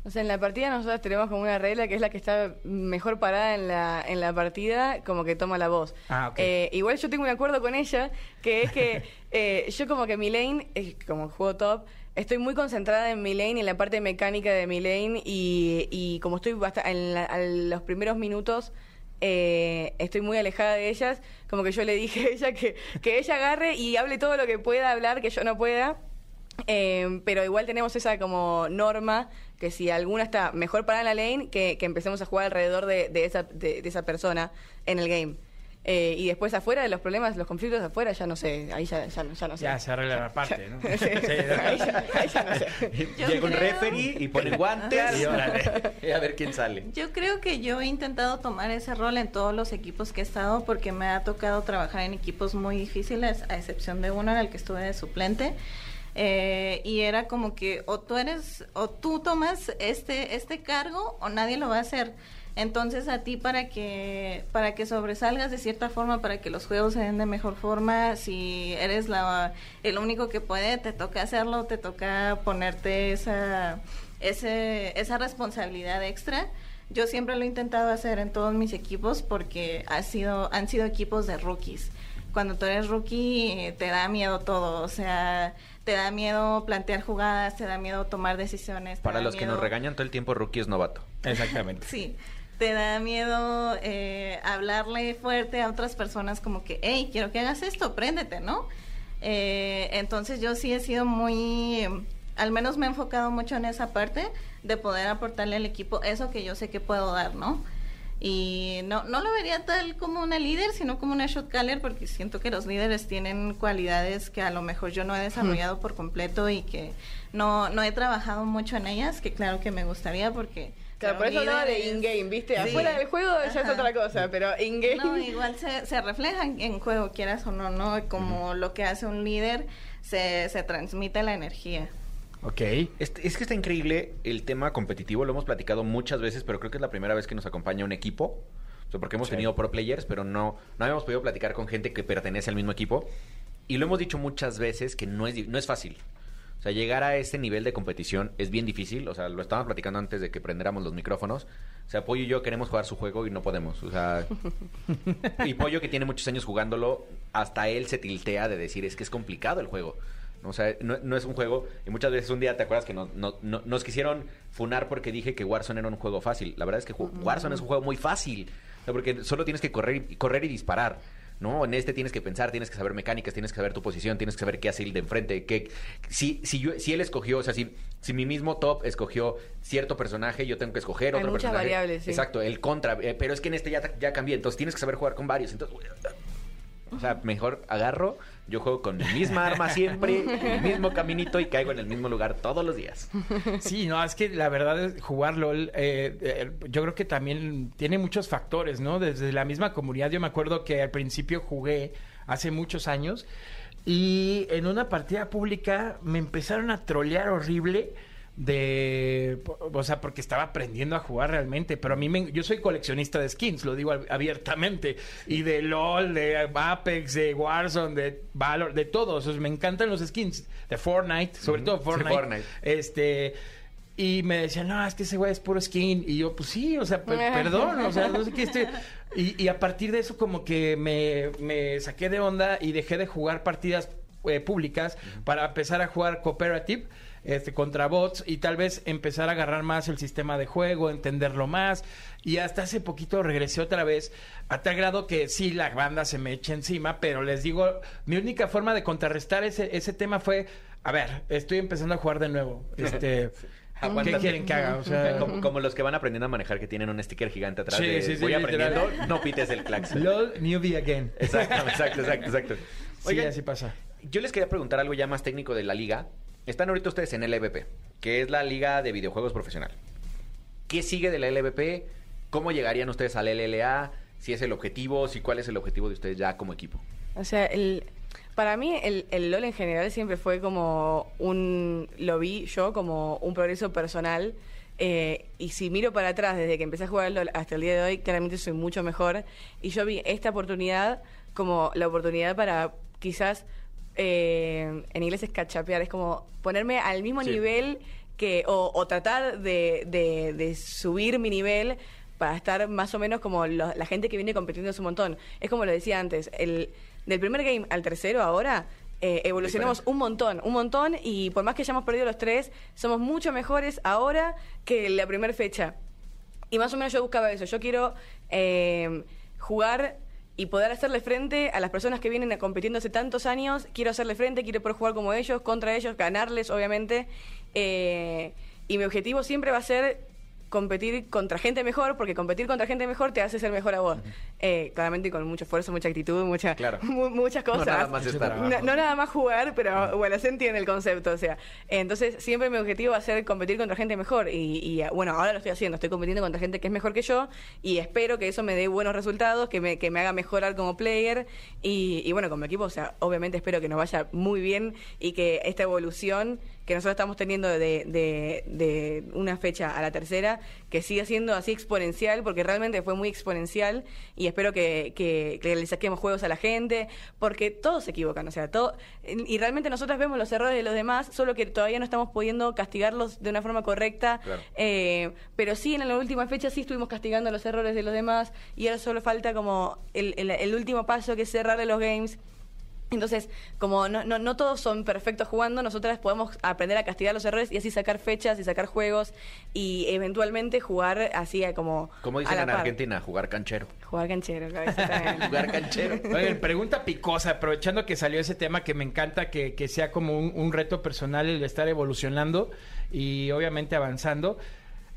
O sea, en la partida nosotros tenemos como una regla que es la que está mejor parada en la, en la partida, como que toma la voz. Ah, ok. Eh, igual yo tengo un acuerdo con ella, que es que eh, yo como que mi lane, eh, como juego top, estoy muy concentrada en mi lane y en la parte mecánica de mi lane y, y como estoy en la- a los primeros minutos... eh, estoy muy alejada de ellas, como que yo le dije a ella que, que ella agarre y hable todo lo que pueda hablar, que yo no pueda, eh, pero igual tenemos esa como norma que si alguna está mejor para la lane, que, que empecemos a jugar alrededor de, de esa, de, de esa persona en el game. Eh, y después afuera de los problemas, los conflictos afuera, ya no sé, ahí ya, ya, no- ya no sé. Ya se arregla la parte, ¿no? Sí, ahí, ya, ahí ya no sé. Yo Llega un referee y pone guantes Y órale. y a ver quién sale. Yo creo que yo he intentado tomar ese rol en todos los equipos que he estado porque me ha tocado trabajar en equipos muy difíciles, a excepción de uno en el que estuve de suplente. Eh, y era como que o tú eres o tú tomas este este cargo o nadie lo va a hacer. Entonces a ti para que para que sobresalgas de cierta forma, para que los juegos se den de mejor forma, si eres la el único que puede, te toca hacerlo, te toca ponerte esa ese, esa responsabilidad extra. Yo siempre lo he intentado hacer en todos mis equipos porque ha sido, han sido equipos de rookies. Cuando tú eres rookie eh, te da miedo todo, o sea, te da miedo plantear jugadas, te da miedo tomar decisiones. Para los que nos regañan todo el tiempo, Rookie es novato. Exactamente. Sí, te da miedo eh, hablarle fuerte a otras personas como que, hey, quiero que hagas esto, préndete, ¿no? Eh, entonces yo sí he sido muy, al menos me he enfocado mucho en esa parte de poder aportarle al equipo eso que yo sé que puedo dar, ¿no? Y no, no lo vería tal como una líder, sino como una shot caller, porque siento que los líderes tienen cualidades que a lo mejor yo no he desarrollado por completo y que no, no he trabajado mucho en ellas, que claro que me gustaría porque... Claro, por eso hablaba de in-game, ¿viste? Sí. Afuera del juego ya es Ajá. otra cosa, pero in-game... No, igual se, se refleja en, en juego, quieras o no, ¿no? Como lo que hace un líder, se, se transmite la energía. Ok. Es, es que está increíble el tema competitivo, lo hemos platicado muchas veces, pero creo que es la primera vez que nos acompaña un equipo. O sea, porque hemos Sí. tenido pro players, pero no, no habíamos podido platicar con gente que pertenece al mismo equipo. Y lo hemos dicho muchas veces que no es, no es fácil. O sea, llegar a ese nivel de competición es bien difícil. O sea, lo estábamos platicando antes de que prendiéramos los micrófonos. O sea, Pollo y yo queremos jugar su juego y no podemos. O sea, y Pollo que tiene muchos años jugándolo, hasta él se tiltea de decir, es que es complicado el juego. O sea, no, no es un juego. Y muchas veces un día te acuerdas que no- no- no- nos quisieron funar porque dije que Warzone era un juego fácil. La verdad es que Warzone es un juego muy fácil. Porque solo tienes que correr y, correr y disparar. ¿no? En este tienes que pensar, tienes que saber mecánicas, tienes que saber tu posición, tienes que saber qué hace el de enfrente. Qué, si, si, yo, si él escogió, o sea, si, si mi mismo top escogió cierto personaje, yo tengo que escoger Hay otro muchas personaje. variables, sí. Exacto, el contra. eh, pero es que en este ya, ya cambié, entonces tienes que saber jugar con varios. Entonces, o sea, mejor agarro, yo juego con mi misma arma siempre, el mismo caminito y caigo en el mismo lugar todos los días. Sí, no, es que la verdad es jugar LOL, eh, eh, yo creo que también tiene muchos factores, ¿no? Desde la misma comunidad, yo me acuerdo que al principio jugué hace muchos años y en una partida pública me empezaron a trolear horrible de o sea porque estaba aprendiendo a jugar realmente pero a mí me, yo soy coleccionista de skins lo digo ab- abiertamente y de LOL de Apex de Warzone de Valor de todos o sea, me encantan los skins de Fortnite sobre todo Fortnite, Fortnite. este y me decían, no, es que ese güey es puro skin. Y yo, pues sí, o sea, per- perdón, o sea, no sé qué este. Y, y a partir de eso, como que me, me saqué de onda y dejé de jugar partidas eh, públicas para empezar a jugar cooperative. Este, contra bots y tal vez empezar a agarrar más el sistema de juego, entenderlo más. Y hasta hace poquito regresé otra vez, a tal grado que sí, la banda se me echa encima, pero les digo, mi única forma de contrarrestar ese, ese tema fue, a ver, estoy empezando a jugar de nuevo. Este, ¿Qué quieren que haga? O sea, Como, como los que van aprendiendo a manejar que tienen un sticker gigante atrás Sí, de sí, sí, voy aprendiendo, no pites el claxon. LOL, newbie again. Exacto, exacto, exacto, exacto. Sí, Oigan, así pasa. yo les quería preguntar algo ya más técnico de la liga. Están ahorita ustedes en LVP, que es la liga de videojuegos profesional. ¿Qué sigue de la LVP? ¿Cómo llegarían ustedes al LLA? Si es el objetivo, si cuál es el objetivo de ustedes ya como equipo. O sea, para mí el, LOL en general siempre fue como un, lo vi yo como un progreso personal. eh, y si miro para atrás desde que empecé a jugar LOL hasta el día de hoy, claramente soy mucho mejor. Y yo vi esta oportunidad como la oportunidad para quizás, eh, en inglés es cachapear, es como ponerme al mismo Sí. nivel que, o, o tratar de, de- de subir mi nivel para estar más o menos como lo- la gente que viene compitiendo es un montón. Es como lo decía antes, el, del primer game al tercero ahora eh, evolucionamos un montón, un montón y por más que hayamos perdido los tres, somos mucho mejores ahora que la primera fecha. Y más o menos yo buscaba eso. Yo quiero eh, jugar y poder hacerle frente a las personas que vienen compitiendo hace tantos años. Quiero hacerle frente, quiero poder jugar como ellos, contra ellos, ganarles, obviamente. Eh, y mi objetivo siempre va a ser competir contra gente mejor, porque competir contra gente mejor te hace ser mejor a vos. Eh, claramente con mucho esfuerzo, mucha actitud, mucha, Claro. mu- muchas No cosas. nada más estar. No, no nada más jugar, pero bueno, se entiende el concepto. O sea, entonces siempre mi objetivo va a ser competir contra gente mejor. Y, y, bueno, ahora lo estoy haciendo. Estoy compitiendo contra gente que es mejor que yo. Y espero que eso me dé buenos resultados, que me, que me haga mejorar como player. Y, y bueno, con mi equipo, o sea, obviamente espero que nos vaya muy bien y que esta evolución que nosotros estamos teniendo de, de, de una fecha a la tercera, que siga siendo así exponencial, porque realmente fue muy exponencial y espero que, que, que le saquemos juegos a la gente, porque todos se equivocan, o sea, todo, y realmente nosotros vemos los errores de los demás, solo que todavía no estamos pudiendo castigarlos de una forma correcta, Claro. eh, pero sí en la última fecha sí estuvimos castigando los errores de los demás y ahora solo falta como el, el, el último paso que es cerrarle los games. Entonces, como no, no, no todos son perfectos jugando, nosotras podemos aprender a castigar los errores y así sacar fechas y sacar juegos y eventualmente jugar así a como... Como a dicen la en par. Argentina, jugar canchero. Jugar canchero. Jugar canchero. Oigan, pregunta picosa, aprovechando que salió ese tema que me encanta que, que sea como un, un reto personal el estar evolucionando y obviamente avanzando.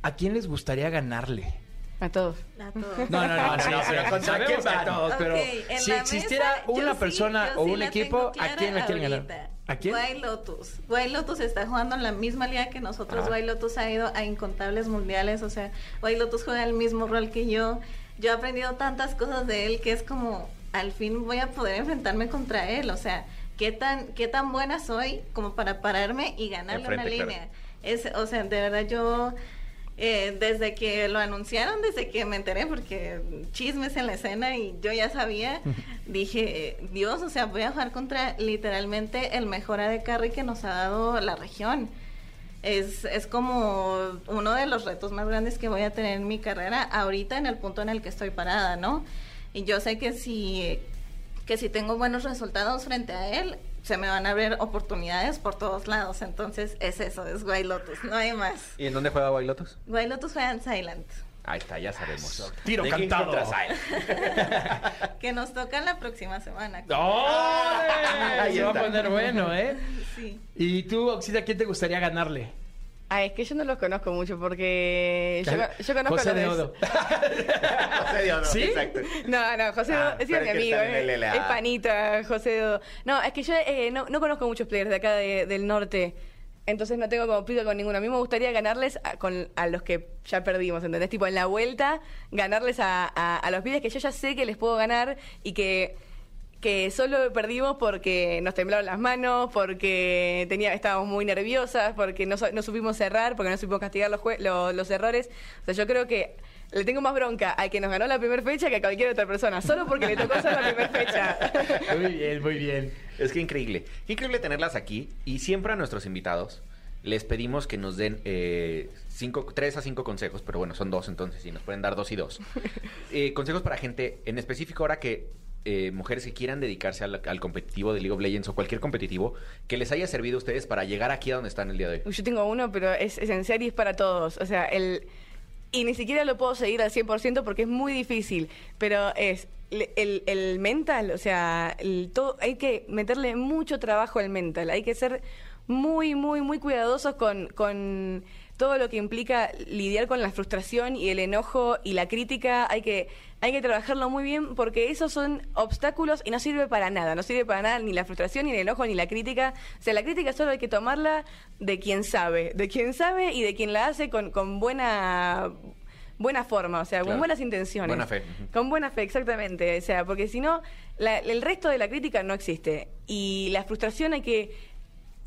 ¿A quién les gustaría ganarle? A todos. A todos. No, no, no, No, sí, no, sí, pero sabemos ¿contra quién a todos, pero si existiera mesa, una persona o sí un equipo, ¿a quién le quieren ganar? ¿A quién? White Lotus. White Lotus está jugando en la misma liga que nosotros. Ah. White Lotus ha ido a incontables mundiales. O sea, White Lotus juega el mismo rol que yo. Yo he aprendido tantas cosas de él que es como, al fin voy a poder enfrentarme contra él. O sea, qué tan, qué tan buena soy como para pararme y ganarle Enfrente, una claro. línea. Es, o sea, de verdad yo eh, desde que lo anunciaron, desde que me enteré, porque chismes en la escena y yo ya sabía, dije, Dios, o sea, voy a jugar contra literalmente el mejor AD carry que nos ha dado la región. Es, es como uno de los retos más grandes que voy a tener en mi carrera ahorita en el punto en el que estoy parada, ¿no? Y yo sé que si, que si tengo buenos resultados frente a él, se me van a abrir oportunidades por todos lados. Entonces es eso, es White Lotus, no hay más. ¿Y en dónde juega Bailotos? White Lotus juega en Silent. Ahí está, ya sabemos. Tiro ¿De quién cantado. Que nos toca la próxima semana. ¡Ay! Se va a poner bueno, ¿eh? Sí. ¿Y tú, Oxida, a quién te gustaría ganarle? Ah, es que yo no los conozco mucho porque yo, yo conozco José a los de Odo. José Diodo, ¿Sí? Exacto. No, no, José Ah, es mi es amigo, en eh, es panita, José Dodo. No, es que yo eh, no, no conozco muchos players de acá de- del norte, entonces no tengo como pico con ninguno. A mí me gustaría ganarles a, con, a los que ya perdimos, ¿entendés? Tipo, en la vuelta, ganarles a, a, a los pibes que yo ya sé que les puedo ganar y que que solo perdimos porque nos temblaron las manos, porque tenía, estábamos muy nerviosas, porque no, no supimos cerrar, porque no supimos castigar los, jue- lo- los errores. O sea, yo creo que le tengo más bronca al que nos ganó la primera fecha que a cualquier otra persona, solo porque le tocó ser la primera fecha. Muy bien, muy bien. Es que increíble. Qué increíble tenerlas aquí. Y siempre a nuestros invitados les pedimos que nos den eh, cinco, tres a cinco consejos, pero bueno, son dos entonces, y nos pueden dar dos y dos. Eh, consejos para gente, en específico ahora que eh, mujeres que quieran dedicarse al, competitivo de League of Legends o cualquier competitivo, que les haya servido a ustedes para llegar aquí a donde están el día de hoy. Yo tengo uno, pero es, es en serio y es para todos. O sea, el... Y ni siquiera lo puedo seguir al 100% porque es muy difícil. Pero es el, el mental, o sea, el todo, hay que meterle mucho trabajo al mental. Hay que ser muy, muy, muy cuidadosos con, con todo lo que implica lidiar con la frustración y el enojo y la crítica. Hay que, hay que trabajarlo muy bien porque esos son obstáculos y no sirve para nada. No sirve para nada ni la frustración, ni el enojo, ni la crítica. O sea, la crítica solo hay que tomarla de quien sabe, de quien sabe y de quien la hace con, con buena buena forma, o sea, Claro. con buenas intenciones. Buena fe. Con buena fe, exactamente. O sea, porque si no, la- el resto de la crítica no existe. Y la frustración hay que,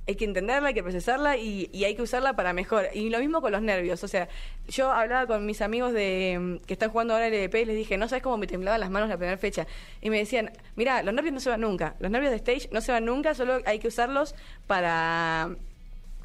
hay que entenderla, hay que procesarla y, y hay que usarla para mejor. Y lo mismo con los nervios. O sea, yo hablaba con mis amigos de mm, que están jugando ahora el EDP y les dije, no sabes cómo me temblaban las manos la primera fecha. Y me decían, mira, los nervios no se van nunca. Los nervios de stage no se van nunca, solo hay que usarlos para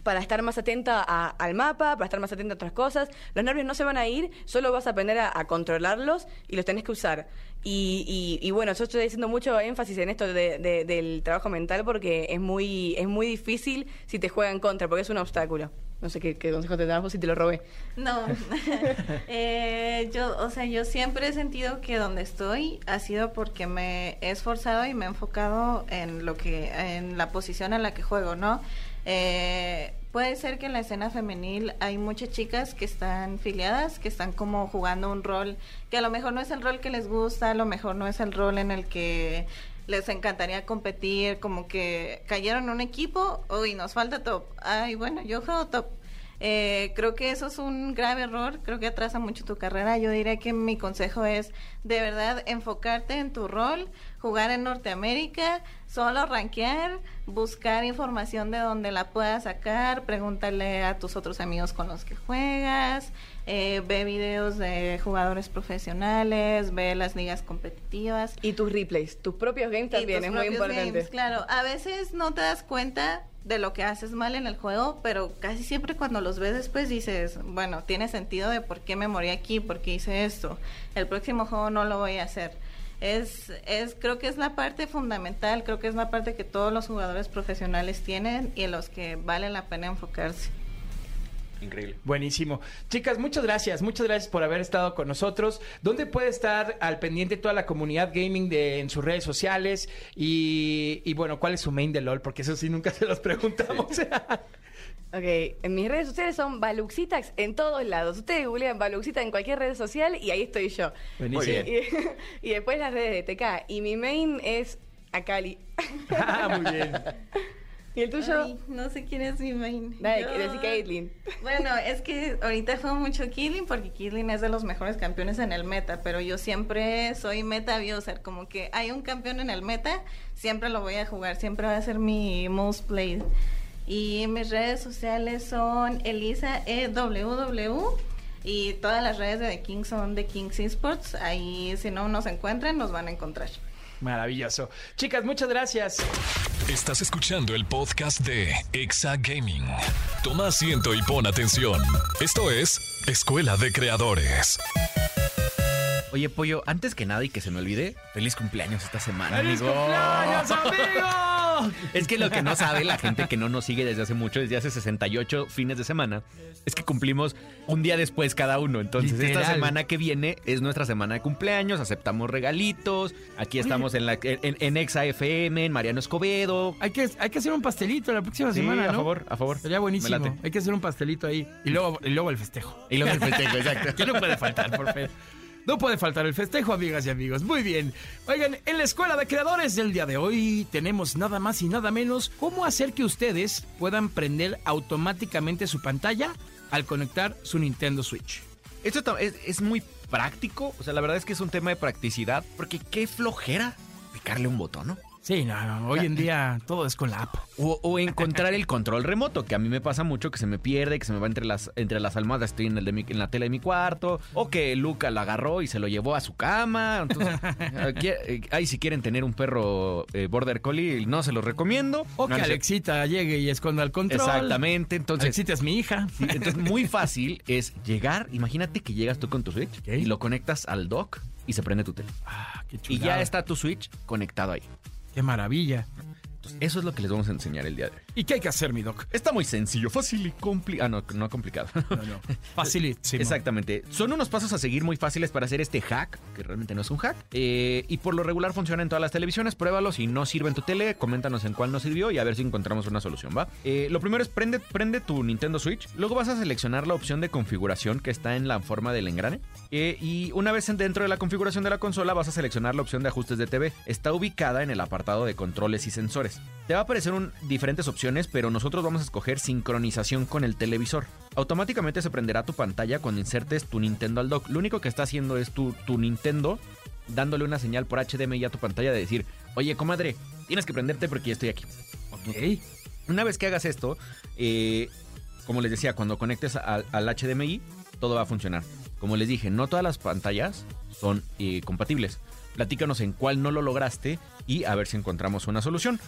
para estar más atenta al mapa, para estar más atenta a otras cosas. Los nervios no se van a ir, solo vas a aprender a, a controlarlos y los tenés que usar. Y, bueno, yo estoy haciendo mucho énfasis en esto de- de- del trabajo mental porque es muy, es muy difícil si te juega en contra, porque es un obstáculo. No sé qué, qué consejo te damos si te lo robé. No, Eh, yo, o sea, yo siempre he sentido que donde estoy ha sido porque me he esforzado y me he enfocado en lo que, en la posición en la que juego, ¿no? Eh, puede ser que en la escena femenil hay muchas chicas que están filiadas, que están como jugando un rol que a lo mejor no es el rol que les gusta, a lo mejor no es el rol en el que les encantaría competir, como que cayeron en un equipo, uy, nos falta top. Ay, bueno, yo juego top. Eh, creo que eso es un grave error, creo que atrasa mucho tu carrera. Yo diría que mi consejo es de verdad enfocarte en tu rol, jugar en Norteamérica, solo rankear, buscar información de donde la puedas sacar, pregúntale a tus otros amigos con los que juegas, eh, ve videos de jugadores profesionales, ve las ligas competitivas. Y tus replays, tus propios games también, es muy importante. games, claro, a veces no te das cuenta de lo que haces mal en el juego, pero casi siempre cuando los ves después dices, bueno, tiene sentido de por qué me morí aquí, por qué hice esto. El próximo juego no lo voy a hacer. Es, es, creo que es la parte fundamental, creo que es la parte que todos los jugadores profesionales tienen y en los que vale la pena enfocarse. Increíble. Buenísimo. Chicas, muchas gracias. Muchas gracias por haber estado con nosotros. ¿Dónde puede estar al pendiente toda la comunidad gaming de, en sus redes sociales? Y, y bueno, ¿cuál es su main de LOL? Porque eso sí nunca se los preguntamos. Ok, en mis redes sociales son Baluxitax en todos lados. Ustedes googlean Baluxita en cualquier red social y ahí estoy yo. Muy bien. Y, y después las redes de TK. Y mi main es Akali. ah, muy bien. ¿Y el tuyo? Ay, no sé quién es mi main. Dale, Yo- decí Caitlyn. Bueno, es que ahorita juego mucho Killing porque Killing es de los mejores campeones en el meta, pero yo siempre soy meta abuser, como que hay un campeón en el meta, siempre lo voy a jugar, siempre va a ser mi most played. Y mis redes sociales son Elisa EWW y todas las redes de The King son de Kings Esports. Ahí si no nos encuentran nos van a encontrar. Maravilloso. Chicas, muchas gracias. Estás escuchando el podcast de Exa Gaming. Toma asiento y pon atención. Esto es Escuela de Creadores. Oye, Pollo, antes que nada y que se me olvide, feliz cumpleaños esta semana, ¡Feliz amigo. cumpleaños, amigo! Es que lo que no sabe la gente que no nos sigue desde hace mucho, desde hace 68 fines de semana, es que cumplimos un día después cada uno. Entonces, Literal. esta semana que viene es nuestra semana de cumpleaños, aceptamos regalitos. Aquí estamos en, la, en, en Exa FM, en Mariano Escobedo. Hay que, hay que hacer un pastelito la próxima Sí, semana, a ¿no? favor, a favor. Sería buenísimo. Hay que hacer un pastelito ahí. Y luego, y luego el festejo. Y luego el festejo, exacto. que no puede faltar, por fe. No puede faltar el festejo, amigas y amigos. Muy bien. Oigan, en la Escuela de Creadores del día de hoy tenemos nada más y nada menos cómo hacer que ustedes puedan prender automáticamente su pantalla al conectar su Nintendo Switch. Esto es, es muy práctico, o sea, la verdad es que es un tema de practicidad, porque qué flojera picarle un botón, ¿no? Sí, no, no, hoy en día todo es con la app. O, o encontrar el control remoto, que a mí me pasa mucho que se me pierde, que se me va entre las, entre las almohadas, estoy en, el de mi- en la tele de mi cuarto, o que Luca lo agarró y se lo llevó a su cama. Entonces, aquí, eh, ahí si quieren tener un perro eh, Border Collie, no se los recomiendo. O que sé. Alexita llegue y esconda el control. Exactamente, entonces... Alexita es mi hija. Sí, entonces, muy fácil es llegar. Imagínate que llegas tú con tu Switch y lo conectas al dock y se prende tu tele. Ah, qué Y ya está tu Switch conectado ahí. Qué maravilla. Eso es lo que les vamos a enseñar el día de hoy. ¿Y qué hay que hacer, mi doc? Está muy sencillo, fácil y complicado. Ah, no, no complicado. No, no. Facilísimo. Exactamente. Son unos pasos a seguir muy fáciles para hacer este hack, que realmente no es un hack. Eh, y por lo regular funciona en todas las televisiones. Pruébalo. Si no sirve en tu tele, coméntanos en cuál no sirvió y a ver si encontramos una solución, ¿va? Eh, lo primero es prende, prende tu Nintendo Switch. Luego vas a seleccionar la opción de configuración que está en la forma del engrane. Eh, y una vez en- dentro de la configuración de la consola, vas a seleccionar la opción de ajustes de TV. Está ubicada en el apartado de controles y sensores. Te va a aparecer un- diferentes opciones, pero nosotros vamos a escoger sincronización con el televisor. Automáticamente se prenderá tu pantalla cuando insertes tu Nintendo al dock. Lo único que está haciendo es tu, tu Nintendo dándole una señal por HDMI a tu pantalla de decir, oye, comadre, tienes que prenderte porque ya estoy aquí. Ok. Una vez que hagas esto, eh, como les decía, cuando conectes al, al HDMI, todo va a funcionar. Como les dije, no todas las pantallas son eh, compatibles. Platícanos en cuál no lo lograste y a ver si encontramos una solución.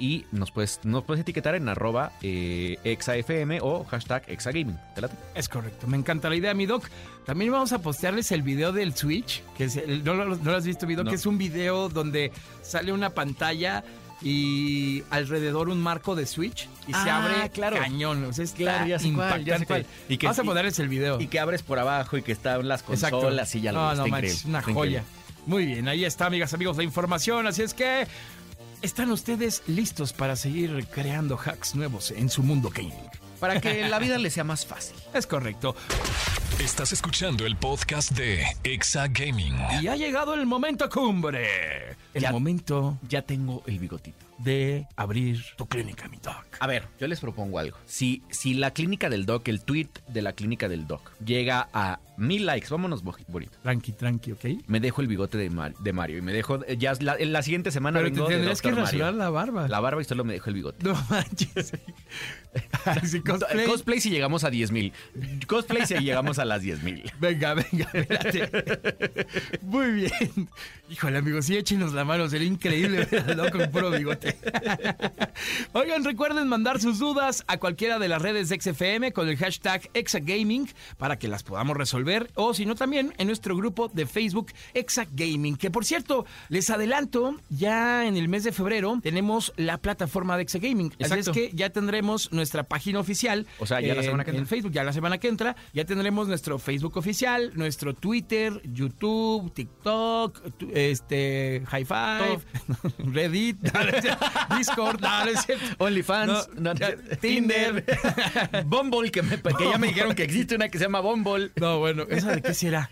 Y nos puedes, nos puedes etiquetar en arroba eh, exafm o hashtag exagaming. ¿Te late? Es correcto, me encanta la idea, mi doc. También vamos a postearles el video del Switch, que es el- no, lo, no lo has visto, mi doc, No. que es un video donde sale una pantalla y alrededor un marco de Switch y se Ah, abre claro. cañón. O sea, está Claro, ya cuál, impactante. cuál. Y que- vamos a ponerles el video. Y que abres por abajo y que están las Exacto. consolas y ya lo No, no manches, increíble, una está joya. increíble. Muy bien, ahí está, amigas, amigos, la información. Así es que, ¿están ustedes listos para seguir creando hacks nuevos en su mundo gaming? Para que la vida les sea más fácil. Es correcto. Estás escuchando el podcast de Exa Gaming. Y ha llegado el momento cumbre. El Ya. momento Ya tengo el bigotito. de abrir tu clínica, mi doc. A ver, yo les propongo algo. Si, si la clínica del doc, el tweet de la clínica del doc, llega a mil likes, vámonos bo- bonito. Tranqui, tranqui, ¿ok? Me dejo el bigote de, Mar- de Mario y me dejo. Ya es la, en la siguiente semana Pero te vengo de tendrías que Dr. Mario. rasurar la barba. La barba y solo me dejo el bigote. No manches. Así, cosplay. Cosplay si llegamos a 10 mil. Cosplay si llegamos a las 10 mil. Venga, venga, espérate. Muy bien. Híjole, amigos, sí, échenos la mano. Sería increíble ver al loco con puro bigote. Oigan, recuerden mandar sus dudas a cualquiera de las redes de XFM con el hashtag Exagaming para que las podamos resolver. O si no, también en nuestro grupo de Facebook Exagaming. Que por cierto, les adelanto, ya en el mes de febrero tenemos la plataforma de Exagaming. Así es que ya tendremos nuestra página oficial. O sea, ya la semana que entra. en Facebook, ya la semana que entra, ya tendremos nuestro Facebook oficial, nuestro Twitter, YouTube, TikTok, este, High Five, Reddit, Discord. OnlyFans, No, Tinder, Bumble, que, me- que ya me dijeron que existe una que se llama Bumble. No, bueno, ¿esa de qué será?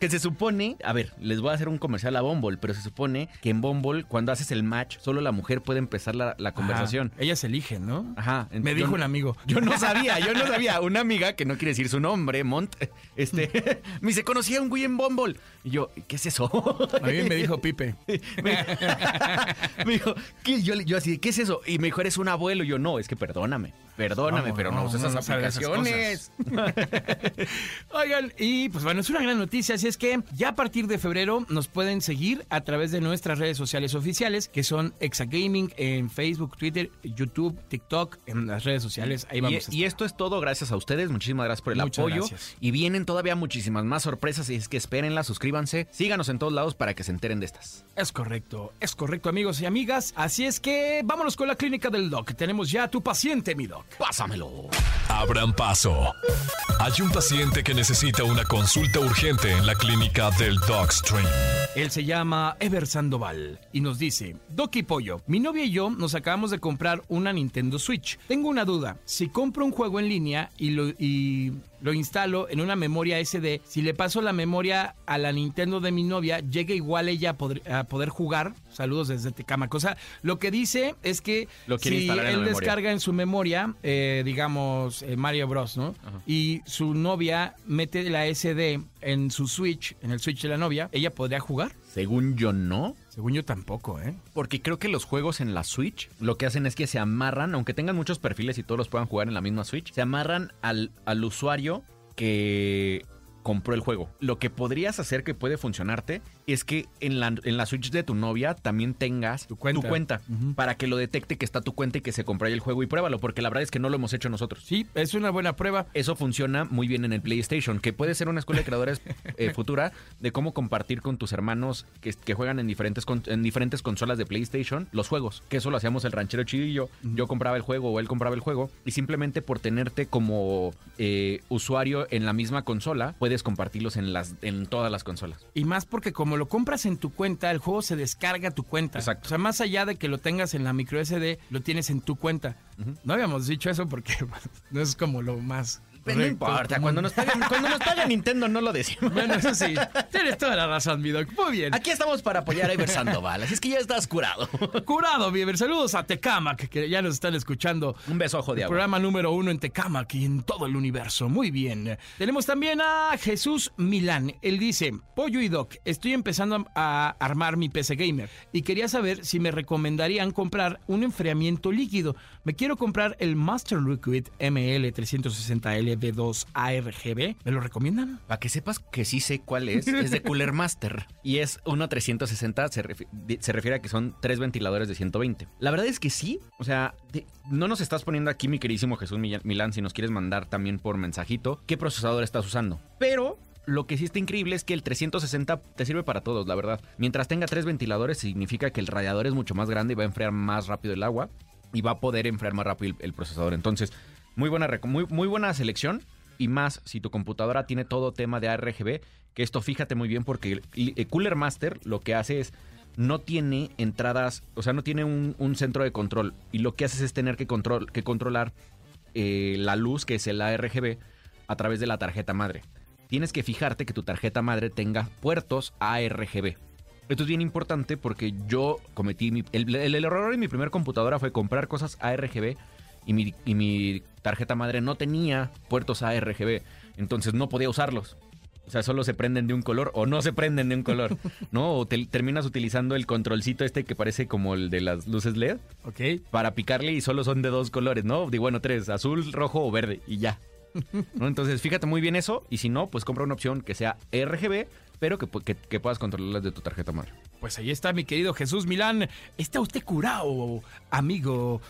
Que se supone, a ver, les voy a hacer un comercial a Bumble, pero se supone que en Bumble, cuando haces el match, solo la mujer puede empezar la, la conversación. Ajá, ellas eligen, ¿no? Ajá. Me yo dijo no- un amigo. Yo no sabía, yo no sabía. Una amiga que no quiere decir su nombre, Mont, este, me dice, conocí a un güey en Bumble. Y yo, ¿qué es eso? A mí me dijo Pipe. me, dijo. Yo, yo así, ¿qué es eso? Y me dijo, eres un abuelo. Y yo, no, es que perdóname, perdóname, No, pero no, no, usas esas no esas aplicaciones. Oigan, y pues bueno, es una gran noticia, así es que ya a partir de febrero nos pueden seguir a través de nuestras redes sociales oficiales, que son Exagaming en Facebook, Twitter, YouTube, TikTok, en las redes sociales, ahí vamos. a Y, y esto es todo gracias a ustedes. Muchísimas gracias por el Muchas apoyo. gracias. Y vienen todavía muchísimas más sorpresas. Y es que espérenlas, suscríbanse, síganos en todos lados para que se enteren de estas. Es correcto, es correcto amigos y amigas. Así es que vámonos con la clínica del doc. Tenemos ya a tu paciente, mi doc. Pásamelo. Abran paso. Hay un paciente que necesita una consulta urgente en la clínica del Dogstream. Él se llama Ever Sandoval y nos dice, Doc y Pollo, mi novia y yo nos acabamos de comprar una Nintendo Switch. Tengo una duda, si compro un juego en línea y lo, y lo instalo en una memoria SD, si le paso la memoria a la Nintendo de mi novia, llega igual ella a poder, a poder jugar. Saludos desde Tecama. Cosa, lo que dice es que Lo si en él descarga en su memoria, eh, digamos, eh, Mario Bros, ¿no? Y su novia mete la SD en su Switch, en el Switch de la novia, ella podría jugar. Según yo, no. Según yo tampoco, ¿eh? Porque creo que los juegos en la Switch lo que hacen es que se amarran, aunque tengan muchos perfiles y todos los puedan jugar en la misma Switch, se amarran al, al usuario que compró el juego. Lo que podrías hacer que puede funcionarte es que en la, en la Switch de tu novia también tengas Tu cuenta. Para que lo detecte que está tu cuenta y que se compró ahí el juego y pruébalo, porque la verdad es que no lo hemos hecho nosotros. Sí, es una buena prueba. Eso funciona muy bien en el PlayStation, que puede ser una escuela de creadores eh, futura de cómo compartir con tus hermanos que, que juegan en diferentes, con- en diferentes consolas de PlayStation los juegos. Que eso lo hacíamos el ranchero yo. Yo compraba el juego o él compraba el juego y simplemente por tenerte como eh, usuario en la misma consola, puedes compartirlos en, las, en todas las consolas. Y más porque como lo compras en tu cuenta, el juego se descarga a tu cuenta. Exacto. O sea, más allá de que lo tengas en la micro SD, lo tienes en tu cuenta. No habíamos dicho eso porque no es como lo más. Pero no importa, cuando nos, paguen, cuando nos pague Nintendo no lo decimos. Bueno, eso sí. Tienes toda la razón, mi doc. Muy bien. Aquí estamos para apoyar a Iber Sandoval, así es que ya estás curado. Curado, Bieber. Saludos a Tecamac, que ya nos están escuchando. Un beso ojo de agua. programa número uno en Tecamac y en todo el universo. Muy bien. Tenemos también a Jesús Milán. Él dice, Pollo y Doc, estoy empezando a armar mi PC Gamer y quería saber si me recomendarían comprar un enfriamiento líquido. Me quiero comprar el Master Liquid ML360L B2 ARGB. ¿Me lo recomiendan? Para que sepas que sí sé cuál es, es de Cooler Master. Y es uno 360, se, refi- di- se refiere a que son tres ventiladores de 120. La verdad es que sí, o sea, de- no nos estás poniendo aquí, mi queridísimo Jesús Milán, si nos quieres mandar también por mensajito, qué procesador estás usando. Pero lo que sí está increíble es que el 360 te sirve para todos, la verdad. Mientras tenga tres ventiladores, significa que el radiador es mucho más grande y va a enfriar más rápido el agua y va a poder enfriar más rápido el procesador. Entonces, muy buena, muy, muy buena selección. Y más si tu computadora tiene todo tema de ARGB, que esto fíjate muy bien porque el, el Cooler Master lo que hace es no tiene entradas, o sea, no tiene un, un centro de control. Y lo que haces es tener que, control, que controlar eh, la luz, que es el ARGB, a través de la tarjeta madre. Tienes que fijarte que tu tarjeta madre tenga puertos ARGB. Esto es bien importante porque yo cometí mi- el, error en mi primer computadora fue comprar cosas ARGB y mi tarjeta madre no tenía puertos ARGB, entonces no podía usarlos. O sea, solo se prenden de un color o no se prenden de un color, ¿no? O te- terminas utilizando el controlcito este que parece como el de las luces LED Ok. para picarle y solo son de dos colores, ¿no? Digo, bueno, tres, azul, rojo o verde y ya. ¿No? Entonces, fíjate muy bien eso y si no, pues compra una opción que sea RGB, pero que, que, que puedas controlarlas de tu tarjeta madre. Pues ahí está mi querido Jesús Milán. Está usted curado, amigo.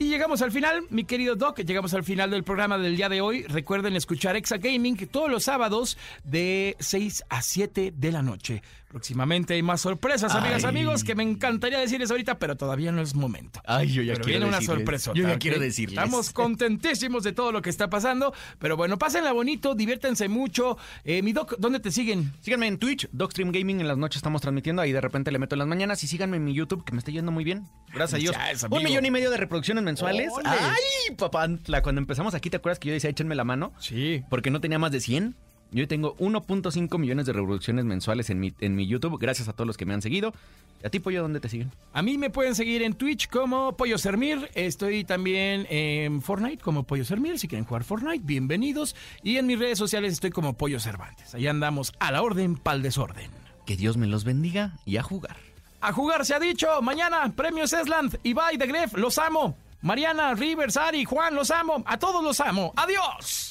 Y llegamos al final, mi querido Doc, llegamos al final del programa del día de hoy. Recuerden escuchar Exa Gaming todos los sábados de 6 a 7 de la noche. Próximamente hay más sorpresas, amigas, amigos, que me encantaría decirles ahorita, pero todavía no es momento. Ay, yo Pero viene una sorpresa. Yo ya quiero decirles. Estamos contentísimos de todo lo que está pasando. Pero bueno, pásenla bonito, diviértanse mucho. Eh, mi Doc, ¿dónde te siguen? Síganme en Twitch, Dogstream Gaming, en las noches estamos transmitiendo, ahí de repente le meto en las mañanas y síganme en mi YouTube, que me está yendo muy bien. Gracias a Dios. Un millón y medio de reproducciones mensuales. ¡Ole! ¡Ay, papá! Cuando empezamos aquí, ¿te acuerdas que yo decía échenme la mano? Sí. Porque no tenía más de 100. Yo tengo 1.5 millones de reproducciones mensuales en mi, en mi YouTube, gracias a todos los que me han seguido. ¿Y a ti, Pollo, dónde te siguen? A mí me pueden seguir en Twitch como Pollo Sermir. Estoy también en Fortnite como Pollo Sermir. Si quieren jugar Fortnite, bienvenidos. Y en mis redes sociales estoy como Pollo Cervantes. Ahí andamos a la orden, pa'l desorden. Que Dios me los bendiga y a jugar. A jugar se ha dicho. Mañana, premios Esland. Ibai de Gref, los amo. Mariana, Rivers, Ari, Juan, los amo. A todos los amo. Adiós.